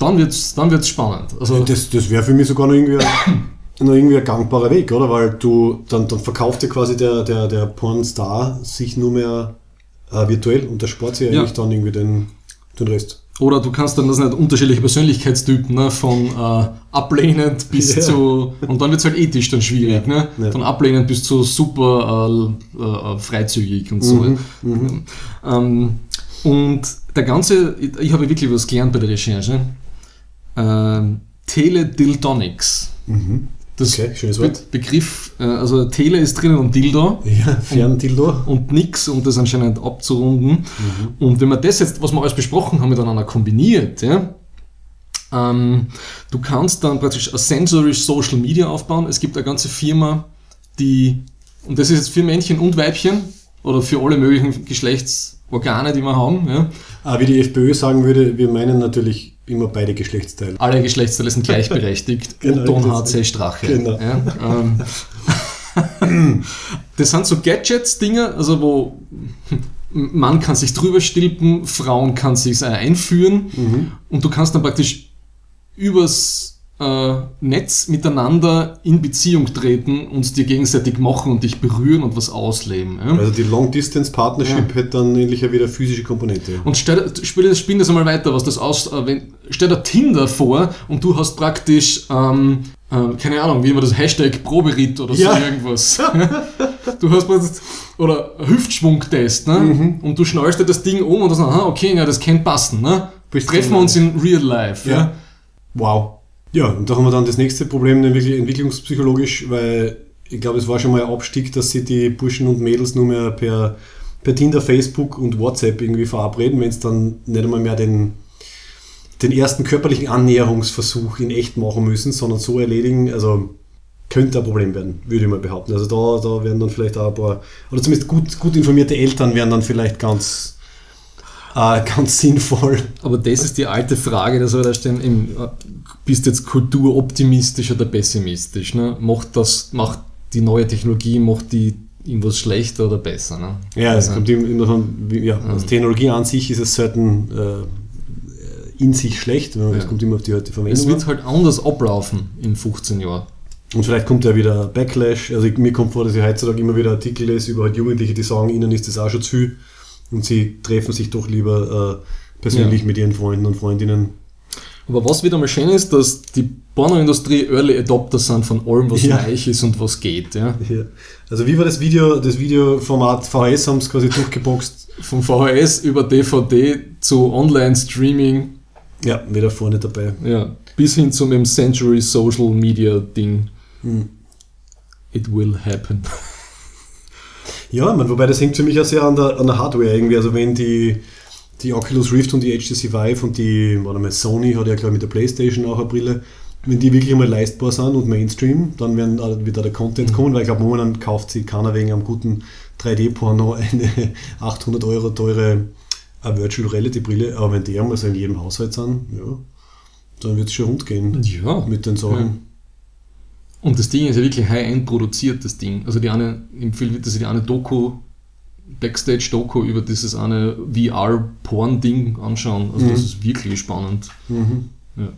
Dann wird's, dann wird's spannend. Also, Das, das wäre für mich sogar noch irgendwie, *clears throat* noch irgendwie ein gangbarer Weg, oder? Weil du, dann, dann verkauft ja quasi der, der, der Pornstar sich nur mehr äh, virtuell und der spart sich Ja. eigentlich dann irgendwie den, den Rest. oder du kannst dann das nicht unterschiedliche Persönlichkeitstypen, ne, von äh, ablehnend bis Ja. zu, und dann wird's halt ethisch dann schwierig, ne? Ja. von ablehnend bis zu super äh, äh, freizügig und so. Mhm, Ähm, und der ganze, ich, ich habe wirklich was gelernt bei der Recherche. Ähm, Teledildonics. Mhm. Das Okay, schönes Wort. Begriff, äh, also Tele ist drinnen und Dildo Ja, Ferndildo. und nix, um das anscheinend abzurunden. Und wenn man das jetzt, was wir alles besprochen haben, miteinander kombiniert, ja, ähm, du kannst dann praktisch ein Sensorisch Social Media aufbauen. Es gibt eine ganze Firma, die, und das ist jetzt für Männchen und Weibchen oder für alle möglichen Geschlechtsorgane, die wir haben, ja, Ah, wie die FPÖ sagen würde, wir meinen natürlich immer beide Geschlechtsteile. alle Geschlechtsteile sind gleichberechtigt. *laughs* Genau, das- HC Strache. genau. Ja, ähm, *laughs* das sind so Gadgets-Dinger, also wo Mann kann sich drüber stülpen, Frauen kann sich einführen Mhm. und du kannst dann praktisch übers äh, Netz miteinander in Beziehung treten und dir gegenseitig machen und dich berühren und was ausleben. Ja? Also die Long Distance Partnership Ja. hätte dann ähnlich wieder physische Komponente. Und stell, spiel, das- spiel das einmal weiter, was das aus. Äh, wenn, stell dir Tinder vor und du hast praktisch, ähm, äh, keine Ahnung, wie man das Hashtag Proberitt oder Ja. so irgendwas. du hast praktisch, oder Hüftschwungtest, ne? Mhm. Und du schnallst dir das Ding um und dann, aha, okay, ja, das kann passen, ne? Treffen wir uns in real life, ja? Ja. Wow. Ja, und da haben wir dann das nächste Problem, nämlich entwicklungspsychologisch, weil ich glaube, es war schon mal ein Abstieg, dass sich die Burschen und Mädels nur mehr per, per Tinder, Facebook und WhatsApp irgendwie verabreden, wenn es dann nicht einmal mehr den, den ersten körperlichen Annäherungsversuch in echt machen müssen, sondern so erledigen, also könnte ein Problem werden, würde ich mal behaupten. Also da, da werden dann vielleicht auch ein paar, oder zumindest gut, gut informierte Eltern wären dann vielleicht ganz, äh, *laughs* ganz sinnvoll. Aber das ist die alte Frage, dass wir da stehen, im, bist jetzt kulturoptimistisch oder pessimistisch? Ne? Macht das, macht die neue Technologie, macht die irgendwas schlechter oder besser? Ne? Ja, es Also- kommt immer davon, ja, als Technologie an sich ist es selten äh, in sich schlecht, es Ja. kommt immer auf die, die Es Verwendung wird an. halt anders ablaufen in 15 Jahren. Und vielleicht kommt ja wieder Backlash. Also ich, mir kommt vor, dass ich heutzutage immer wieder Artikel lese über halt Jugendliche, die sagen, ihnen ist das auch schon zu viel und sie treffen sich doch lieber äh, persönlich Ja. mit ihren Freunden und Freundinnen. Aber was wieder mal schön ist, dass die Pornoindustrie Early Adopter sind von allem, was Ja. neu ist und was geht. Ja? Ja. Also wie war das Video, das Videoformat VHS haben es quasi durchgeboxt. Vom VHS über DVD zu Online-Streaming Ja, wieder vorne dabei. ja, bis hin zum im Century Social Media Ding. Hm. It will happen. Ja, man, wobei das hängt für mich auch sehr an der, an der Hardware irgendwie. Also wenn die, die Oculus Rift und die HTC Vive und die, warte mal, Sony hat ja glaube ich mit der Playstation auch eine Brille, wenn die wirklich einmal leistbar sind und Mainstream, dann werden, äh, wird da der Content Mhm. kommen, weil ich glaube, momentan kauft sich keiner wegen einem guten 3D-Porno eine *laughs* 800 Euro teure äh, Virtual Reality Brille, aber wenn die einmal so in jedem Haushalt sind, ja, dann wird es schon rund gehen Ja. mit den Sachen. Und das Ding ist ja wirklich high-end produziert, das Ding. Also die eine, im Film wird das die eine Doku, Backstage-Doku über dieses eine VR-Porn-Ding anschauen. Also das Mhm. ist wirklich spannend. Mhm. Ja.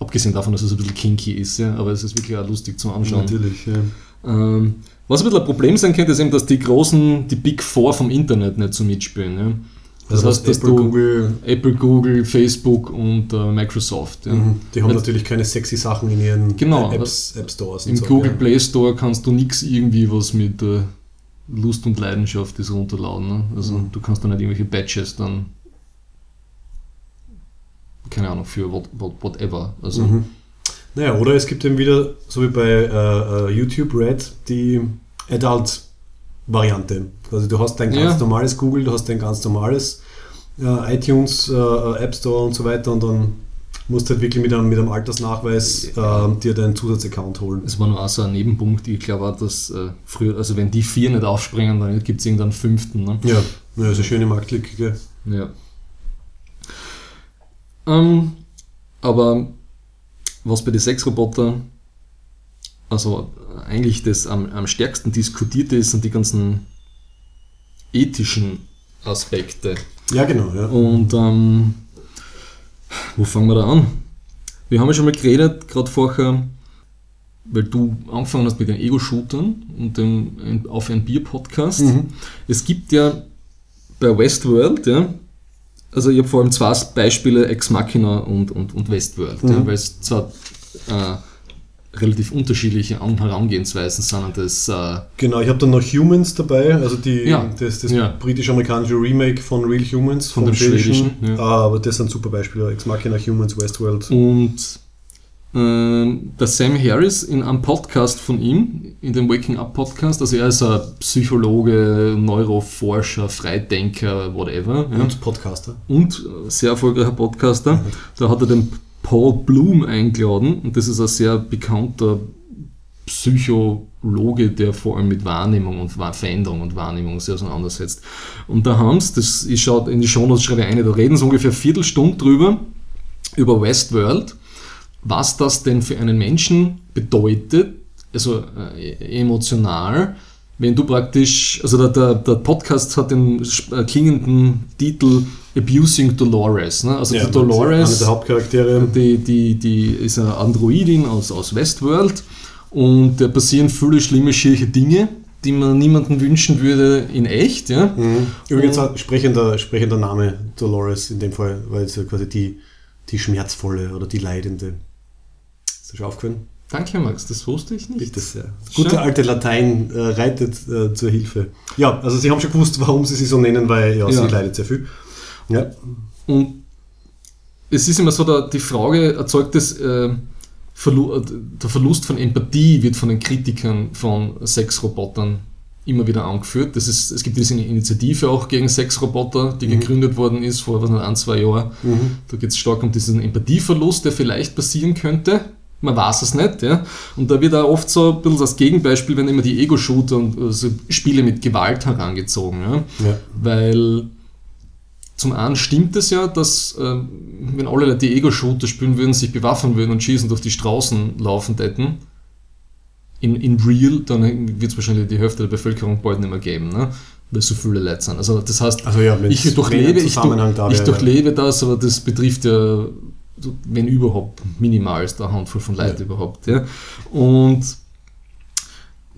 Abgesehen davon, dass es ein bisschen kinky ist, ja, aber es ist wirklich auch lustig zum Anschauen. Natürlich, ja. Ähm, was ein bisschen ein Problem sein könnte, ist eben, dass die großen, die Big Four vom Internet nicht so mitspielen. Ja. Das Also heißt, dass Apple, du Google, Apple, Google, Facebook und äh, Microsoft. Ja. mhm. die haben Wenn- natürlich keine sexy Sachen in ihren Genau. Apps, App Stores. Im so, Google ja. Play Store kannst du nichts irgendwie, was mit äh, Lust und Leidenschaft ist, runterladen. Ne? Also Mhm. du kannst da nicht irgendwelche Badges dann, keine Ahnung, für what, what, whatever. Also Mhm. Naja, oder es gibt eben wieder, so wie bei äh, äh, YouTube Red, die Adult-Variante. Also du hast dein ganz Ja. normales Google, du hast dein ganz normales äh, iTunes, äh, App Store und so weiter und dann musst halt wirklich mit einem, mit einem Altersnachweis äh, dir deinen Zusatzaccount holen. es war nur auch so ein Nebenpunkt. Ich glaube auch, dass äh, früher, also wenn die vier nicht aufspringen, dann gibt es irgendeinen fünften. Ne? Ja, ja das eine schöne Marktlücke. gell? Ja. Ähm, aber was bei den Sexrobotern, also eigentlich das am, am stärksten diskutierte ist, sind die ganzen ethischen Aspekte. Ja, genau. Ja. Und ähm, wo fangen wir da an? Wir haben ja schon mal geredet, gerade vorher, weil du angefangen hast mit den Ego-Shootern und dem Auf ein Bier-Podcast. Mhm. Es gibt ja bei Westworld, ja, also ich habe vor allem zwei Beispiele, Ex Machina und, und, und Westworld, ja, Mhm. weil es zwar äh, relativ unterschiedliche An- Herangehensweisen sind an das äh, Genau, ich habe dann noch Humans dabei, also die, Ja, das, das ja. britisch-amerikanische Remake von Real Humans, Von dem schwedischen, ja. Mhm. Ah, aber das sind super Beispiele, Ex Machina, Humans, Westworld. Und ähm, der Sam Harris in einem Podcast von ihm, in dem Waking Up Podcast, also er ist ein Psychologe, Neuroforscher, Freidenker, whatever. Und Podcaster. Und äh, sehr erfolgreicher Podcaster. Da hat er den Paul Bloom eingeladen und das ist ein sehr bekannter Psychologe, der vor allem mit Wahrnehmung und Veränderung und Wahrnehmung sehr auseinandersetzt. Und da haben sie, das ich schaue in die Shownotes schreibe eine, da reden sie ungefähr eine Viertelstunde drüber, über Westworld, was das denn für einen Menschen bedeutet, also äh, emotional, wenn du praktisch, also der, der, der Podcast hat den äh, klingenden Titel Abusing Dolores. Ne? Also die Eine Dolores, der Hauptcharaktere. die, die, die ist eine Androidin aus, aus Westworld und da passieren viele schlimme, schierige Dinge, die man niemandem wünschen würde in echt. Ja? Mhm. Übrigens ein sprechender, sprechender Name Dolores in dem Fall, weil es ja quasi die, die schmerzvolle oder die leidende. Ist dir schon aufgefallen? Danke, Max, das wusste ich nicht. Bitte sehr. Gute Schön. alte Latein äh, reitet äh, zur Hilfe. Ja, also Sie haben schon gewusst, warum Sie sie so nennen, weil ja, Ja. sie leidet sehr viel. Ja. Und es ist immer so, da, die Frage, erzeugt es, äh, Verlu äh, der Verlust von Empathie wird von den Kritikern von Sexrobotern immer wieder angeführt. Das ist, es gibt diese Initiative auch gegen Sexroboter, die Mhm. gegründet worden ist vor was ein, zwei Jahren. Mhm. Da geht es stark um diesen Empathieverlust, der vielleicht passieren könnte. Man weiß es nicht, ja. Und da wird auch oft so ein bisschen das Gegenbeispiel, wenn immer die Ego-Shooter und also Spiele mit Gewalt herangezogen, ja. Ja. Weil zum einen stimmt es ja, dass ähm, wenn alle Leute die Ego-Shooter spielen würden, sich bewaffnen würden und schießen durch die Straßen laufen hätten, in, in real, dann wird es wahrscheinlich die Hälfte der Bevölkerung bald nicht mehr geben, ne? weil so viele Leute sind. Also das heißt, Also ja, ich durchlebe, ich, durch, da ich durchlebe das, aber das betrifft ja, wenn überhaupt, minimal eine Handvoll von Leuten Ja. überhaupt. Ja. Und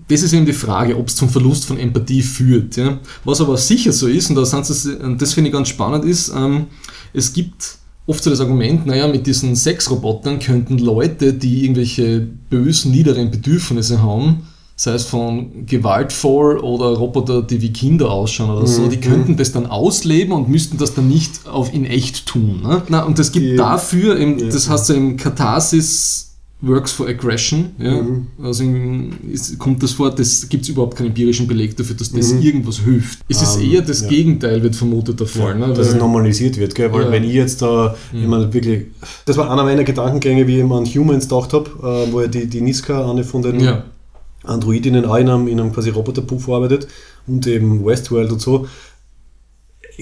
das ist eben die Frage, ob es zum Verlust von Empathie führt. Ja. Was aber sicher so ist, und da sind sie, und das finde ich ganz spannend, ist, ähm, es gibt oft so das Argument, naja, mit diesen Sexrobotern könnten Leute, die irgendwelche bösen, niederen Bedürfnisse haben, sei es von gewaltvoll oder Roboter, die wie Kinder ausschauen oder so, Mhm. die könnten das dann ausleben und müssten das dann nicht auf in echt tun. Ne? Na, und es gibt Die- dafür, eben, Ja. das heißt im Katharsis works for aggression. Ja? Mhm. Also ist, kommt das vor, das gibt es überhaupt keinen empirischen Beleg dafür, dass das Mhm. irgendwas hilft. Es ist Ähm, eher das ja. Gegenteil, wird vermutet Fall. Ja, ne? dass es normalisiert wird, gell? weil Ja. wenn ich jetzt da, ich meine, wirklich, das war einer meiner Gedankengänge, wie ich immer an Humans gedacht habe, äh, wo ja die, die Niska, eine von den. Androidinnen auch in einem, in einem quasi Roboterpuff arbeitet und eben Westworld und so.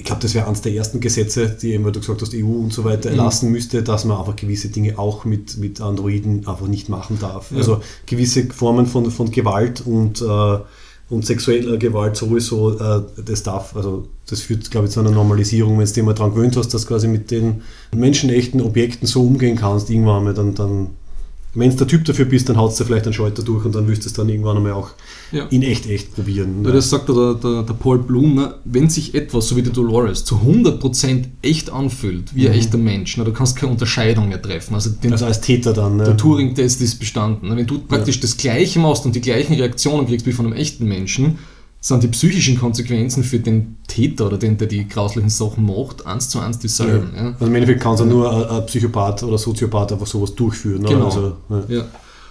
Ich glaube, das wäre eines der ersten Gesetze, die eben, weil du gesagt hast, EU und so weiter Mhm. erlassen müsste, dass man einfach gewisse Dinge auch mit, mit Androiden einfach nicht machen darf. Ja. Also gewisse Formen von, von Gewalt und, äh, und sexueller Gewalt sowieso, äh, das darf, also das führt, glaube ich, zu einer Normalisierung, wenn du dich mal daran gewöhnt hast, dass quasi mit den menschenechten Objekten so umgehen kannst, irgendwann einmal, dann, dann wenn du der Typ dafür bist, dann haust du vielleicht einen Schalter durch und dann wirst du es dann irgendwann einmal auch Ja. in echt, echt probieren. Weil das sagt der, der, der Paul Bloom, ne? wenn sich etwas, so wie die Dolores, zu 100% echt anfühlt, wie ein echter Mensch, ne? du kannst keine Unterscheidung mehr treffen. Also, den, Also als Täter dann. Ne? der Turing-Test ist bestanden. ne? Wenn du praktisch das Gleiche machst und die gleichen Reaktionen kriegst wie von einem echten Menschen, sind die psychischen Konsequenzen für den Täter oder den, der die grauslichen Sachen macht, eins zu eins dieselben. Ja. Also im Endeffekt kann es ja nur ein, Psychopath oder Soziopath einfach sowas durchführen. Ne? Genau. Also, ja. Ja.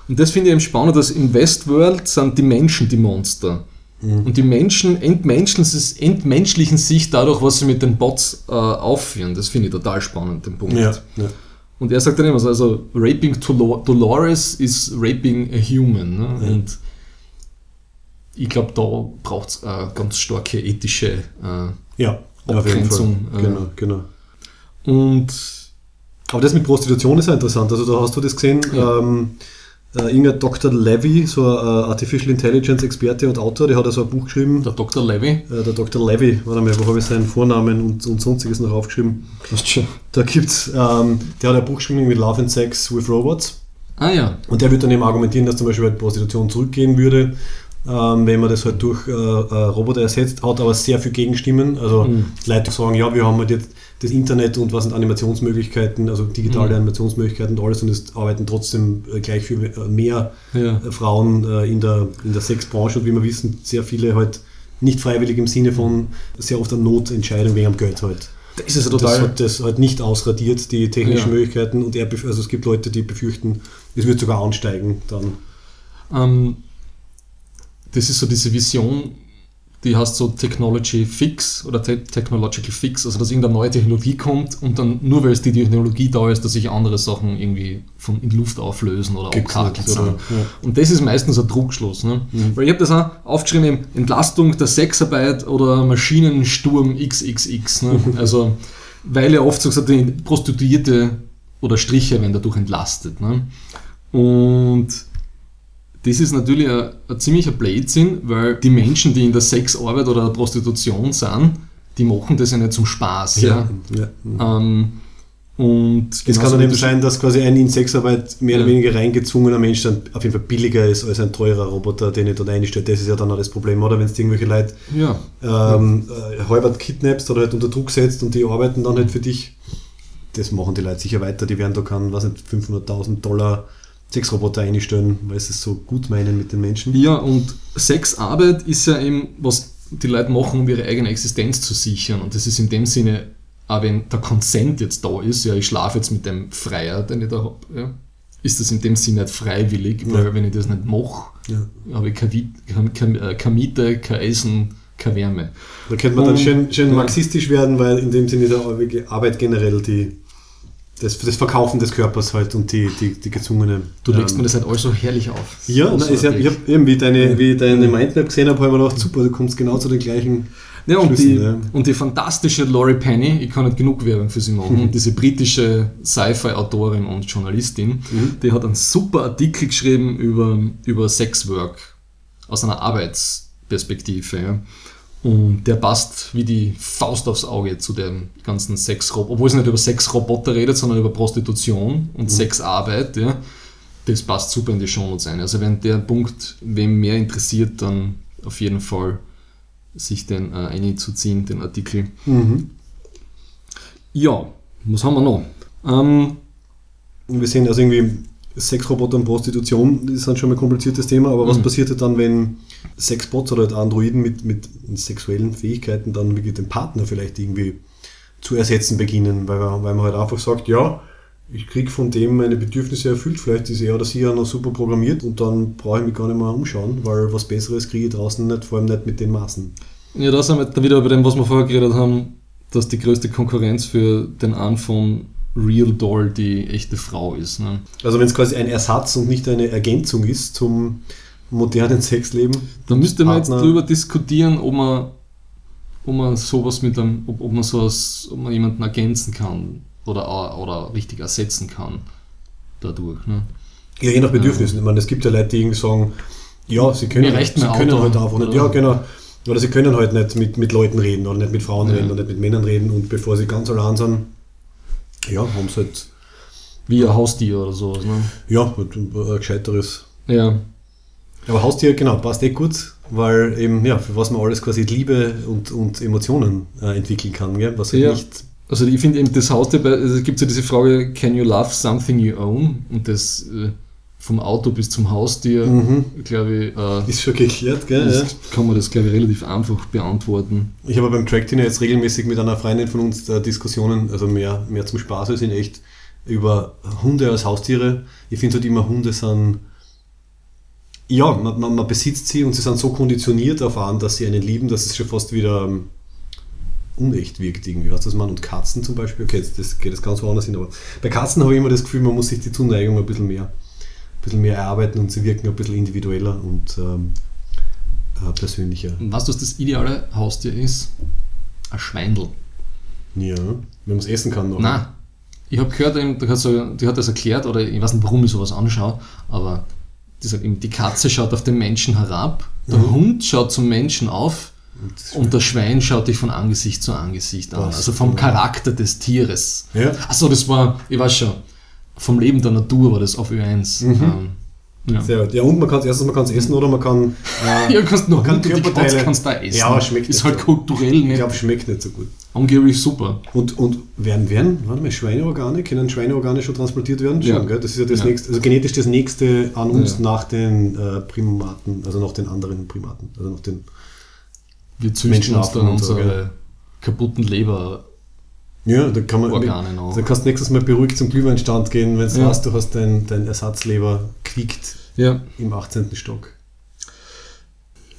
Und das finde ich eben spannend, dass im Westworld sind die Menschen die Monster. Und die Menschen entmenschlichen, entmenschlichen sich dadurch, was sie mit den Bots äh, aufführen. Das finde ich total spannend, den Punkt. Ja, ja. Und er sagt dann immer so, also Raping Dolor- Dolores is raping a human. Ne? Und ich glaube, da braucht es eine ganz starke ethische äh, ja. Abgrenzung, äh. Genau, genau. und Aber das mit Prostitution ist ja interessant. Also da hast du das gesehen. Ja. Ähm, äh, irgendein Dr. Levy, so ein äh, Artificial Intelligence Experte und Autor, der hat ja so ein Buch geschrieben. der Dr. Levy. Äh, der Dr. Levy, warte mal, wo habe ich seinen Vornamen und, und sonstiges noch aufgeschrieben? Da gibt's, ähm, der hat ein Buch geschrieben mit Love and Sex with Robots. Ah ja, Und der wird dann eben argumentieren, dass zum Beispiel halt Prostitution zurückgehen würde, ähm, wenn man das halt durch äh, äh, Roboter ersetzt, hat aber sehr viel Gegenstimmen. Also Mhm. Leute sagen, ja, wir haben halt jetzt das Internet und was sind Animationsmöglichkeiten, also digitale Mhm. Animationsmöglichkeiten und alles und es arbeiten trotzdem äh, gleich viel äh, mehr ja. äh, Frauen äh, in der, in der Sexbranche und wie wir wissen, sehr viele halt nicht freiwillig im Sinne von sehr oft eine Notentscheidung wegen am Geld halt. Das ist ja Das total. hat das halt nicht ausradiert, die technischen Ja. Möglichkeiten. Und er, also es gibt Leute, die befürchten, es wird sogar ansteigen dann. Ähm, das ist so diese Vision, die heißt so Technology Fix oder Te Technological Fix, also dass irgendeine neue Technologie kommt und dann nur weil es die Technologie da ist, dass sich andere Sachen irgendwie von, in Luft auflösen oder oder? Ja. Und das ist meistens ein Druckschluss. Ne? Weil ich habe das auch aufgeschrieben, eben Entlastung der Sexarbeit oder Maschinensturm XXX. Ne? Also, weil ja oft so gesagt, die Prostituierte oder Striche werden dadurch entlastet. Ne? Und das ist natürlich ein, ein ziemlicher Blödsinn, weil die Menschen, die in der Sexarbeit oder der Prostitution sind, die machen das ja nicht zum Spaß. Ja. ja. Ähm, und Es kann dann eben du sein, dass quasi ein in Sexarbeit mehr Ja. oder weniger reingezwungener Mensch dann auf jeden Fall billiger ist als ein teurer Roboter, den ich dort einstelle. Das ist ja dann auch das Problem, oder? Wenn es irgendwelche Leute Ja, ähm, äh, halbert kidnappst oder halt unter Druck setzt und die arbeiten dann halt für dich, das machen die Leute sicher weiter. Die werden da keinen, was nicht, 500.000 Dollar Sexroboter einstellen, weil sie es so gut meinen mit den Menschen. Ja, und Sexarbeit ist ja eben, was die Leute machen, um ihre eigene Existenz zu sichern. Und das ist in dem Sinne, auch wenn der Consent jetzt da ist, ja, ich schlafe jetzt mit dem Freier, den ich da habe, ja, ist das in dem Sinne nicht freiwillig, weil Ja. wenn ich das nicht mache, Ja. habe ich keine, keine, keine, keine Miete, kein Essen, keine Wärme. Da könnte man dann Und- schön, schön ja. marxistisch werden, weil in dem Sinne der Arbeit generell die, das, das Verkaufen des Körpers halt und die, die, die gezwungene. Du legst ähm, mir das halt alles so herrlich auf. Ja, nein, ich habe hab, eben wie deine, wie deine Mindmap gesehen habe, habe ich mir gedacht, super, du kommst genau zu den gleichen. Ja, und, Schlüssen, die, ja. und die fantastische Laurie Penny, ich kann nicht genug Werbung für sie machen, diese britische Sci-Fi-Autorin und Journalistin, die hat einen super Artikel geschrieben über, über Sexwork aus einer Arbeitsperspektive. Ja. Und der passt wie die Faust aufs Auge zu dem ganzen Sexroboter, obwohl sie nicht über Sexroboter redet, sondern über Prostitution und Sexarbeit. Ja. Das passt super in die Shownotes ein. Also wenn der Punkt wem mehr interessiert, dann auf jeden Fall sich den äh, einzuziehen, den Artikel. Mhm. Ja, was haben wir noch? Ähm, wir sehen also irgendwie Sexroboter und Prostitution, das ist dann schon mal ein kompliziertes Thema, aber was Mhm. passiert dann, wenn Sexbots oder halt Androiden mit, mit sexuellen Fähigkeiten dann wirklich den Partner vielleicht irgendwie zu ersetzen beginnen, weil man, weil man halt einfach sagt, ja, ich kriege von dem meine Bedürfnisse erfüllt. Vielleicht ist er oder sie ja noch super programmiert und dann brauche ich mich gar nicht mehr umschauen, weil was Besseres kriege ich draußen nicht, vor allem nicht mit den Maßen. Ja, da sind wir dann wieder bei dem, was wir vorher geredet haben, dass die größte Konkurrenz für den Anfang Real Doll die echte Frau ist. Ne? Also wenn es quasi ein Ersatz und nicht eine Ergänzung ist zum modernen Sexleben. Da müsste man jetzt drüber diskutieren, ob man, ob man sowas mit einem, ob, ob man sowas, ob man jemanden ergänzen kann oder, oder richtig ersetzen kann dadurch. Ne? Ja, je nach Bedürfnissen. Ja. Ich meine, es gibt ja Leute, die irgendwie sagen, ja, sie können, sie können halt einfach nicht. Ja, genau. Oder sie können halt nicht mit, mit Leuten reden oder nicht mit Frauen ja. reden oder nicht mit Männern reden und bevor sie ganz allein sind, ja, haben sie halt. Wie ein Haustier oder sowas, ne? Ja, ein gescheiteres. Ja. Aber Haustier, genau, passt eh gut, weil eben, ja, für was man alles quasi Liebe und, und Emotionen äh, entwickeln kann, gell? was halt ja. nicht. Also ich finde eben das Haustier, also es gibt ja diese Frage, can you love something you own? Und das äh, vom Auto bis zum Haustier, mhm. glaube ich. Äh, ist schon geklärt, gell? Ja. Kann man das, glaube ich, relativ einfach beantworten. Ich habe beim Track-Dinner jetzt regelmäßig mit einer Freundin von uns äh, Diskussionen, also mehr, mehr zum Spaß als in echt, über Hunde als Haustiere. Ich finde halt immer, Hunde sind ja, man, man, man, besitzt sie und sie sind so konditioniert auf an, dass sie einen lieben, dass es schon fast wieder um, ähm, unecht wirkt irgendwie. Was das man und Katzen zum Beispiel, okay, das geht jetzt ganz woanders hin, aber bei Katzen habe ich immer das Gefühl, man muss sich die Zuneigung ein bisschen mehr, bisschen mehr erarbeiten und sie wirken ein bisschen individueller und ähm, äh, persönlicher. Was das das ideale Haustier ist? Ein Schweindel. Ja, wenn man es essen kann. Noch. Nein. Ich habe gehört, die hat das erklärt, oder ich weiß nicht, warum ich sowas anschaue, aber die Katze schaut auf den Menschen herab, der mhm. Hund schaut zum Menschen auf und, und, das Schwein schaut dich von Angesicht zu Angesicht an. Also vom Charakter des Tieres. Ja. Achso, das war, ich weiß schon, vom Leben der Natur war das auf Ö1. Mhm. Ähm, ja. Sehr gut. Ja, und man kann es erstens man kann's essen oder man kann. Äh, *laughs* ja, kannst noch kann Körperteile. kannst da essen. Ja, schmeckt Ist halt so. kulturell nicht. Ich glaube, schmeckt nicht so gut. Angeblich super. Und, und werden, werden, warte mal, Schweineorgane, können Schweineorgane schon transportiert werden? Schon, ja. Gell? Das ist ja das ja. nächste, also genetisch das nächste an uns ja. nach den äh, Primaten, also nach den anderen Primaten, also nach den Wir züchten uns dann unsere so, kaputten Leber ja, da kann man. Organe noch. Dann kannst du nächstes Mal beruhigt zum Glühweinstand gehen, wenn du ja. weißt, du hast dein, dein Ersatzleber quickt ja. im 18. Stock.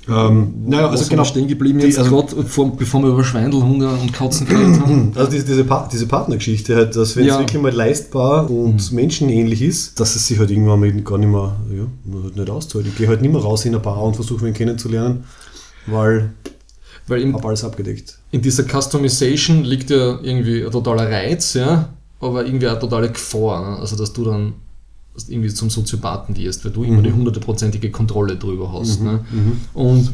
Ähm, naja, also genau stehen geblieben jetzt also, gerade, bevor wir über Schweindelhunde und Katzen geredet haben. *clears throat* Also diese, diese, pa diese Partnergeschichte halt, dass wenn ja. es wirklich mal leistbar und mhm. menschenähnlich ist, dass es sich halt irgendwann mal gar nicht mehr, ja, halt nicht auszahlt. Ich gehe halt nicht mehr raus in eine Bar und versuche ihn kennenzulernen, weil weil ich habe alles abgedeckt. In dieser Customization liegt ja irgendwie ein totaler Reiz, ja, aber irgendwie eine totale Gefahr. Ne? Also dass du dann irgendwie zum Soziopathen wirst, weil du mhm. immer die hundertprozentige Kontrolle drüber hast. Mhm. Ne? Mhm. Und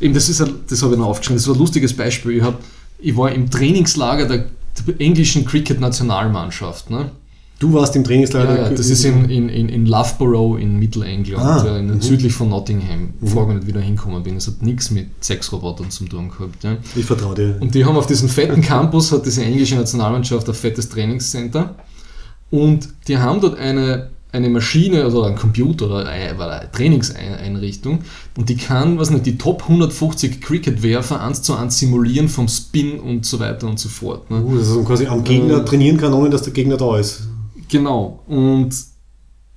eben das ist, ein, das habe ich noch aufgeschrieben, das ist ein lustiges Beispiel. Ich, hab, ich war im Trainingslager der, der englischen Cricket-Nationalmannschaft. Ne? Du warst im Trainingslager? Ja, ja das ist in, in, in Loughborough in Mittelengland, ah, in, südlich von Nottingham, mhm. bevor ich nicht wieder hingekommen bin. Es hat nichts mit Sexrobotern zu tun gehabt. Ja. Ich vertraue dir. Und die haben auf diesem fetten Campus, hat diese englische Nationalmannschaft ein fettes Trainingscenter. Und die haben dort eine eine Maschine oder ein Computer oder eine, Trainingseinrichtung und die kann, was nicht, die Top 150 Cricket-Werfer eins zu eins simulieren vom Spin und so weiter und so fort. Ne? Uh, dass man quasi am Gegner äh, trainieren kann, ohne dass der Gegner da ist. Genau. Und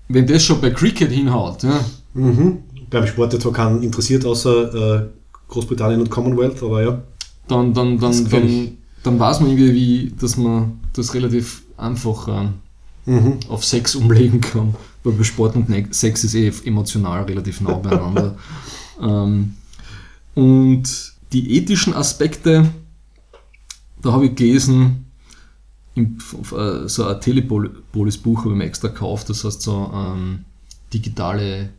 wenn das schon bei Cricket hinhaut, ja. Mhm. Beim Sport jetzt keinen interessiert, außer äh, Großbritannien und Commonwealth, aber ja. Dann, dann, dann, dann, dann weiß man irgendwie, wie, dass man das relativ einfach äh, mhm. auf Sex umlegen kann. Weil bei Sport und Sex ist eh emotional relativ nah beieinander. *laughs* ähm, und die ethischen Aspekte, da habe ich gelesen, so ein Telepolis-Buch habe ich mir extra gekauft, das heißt so ähm, digitale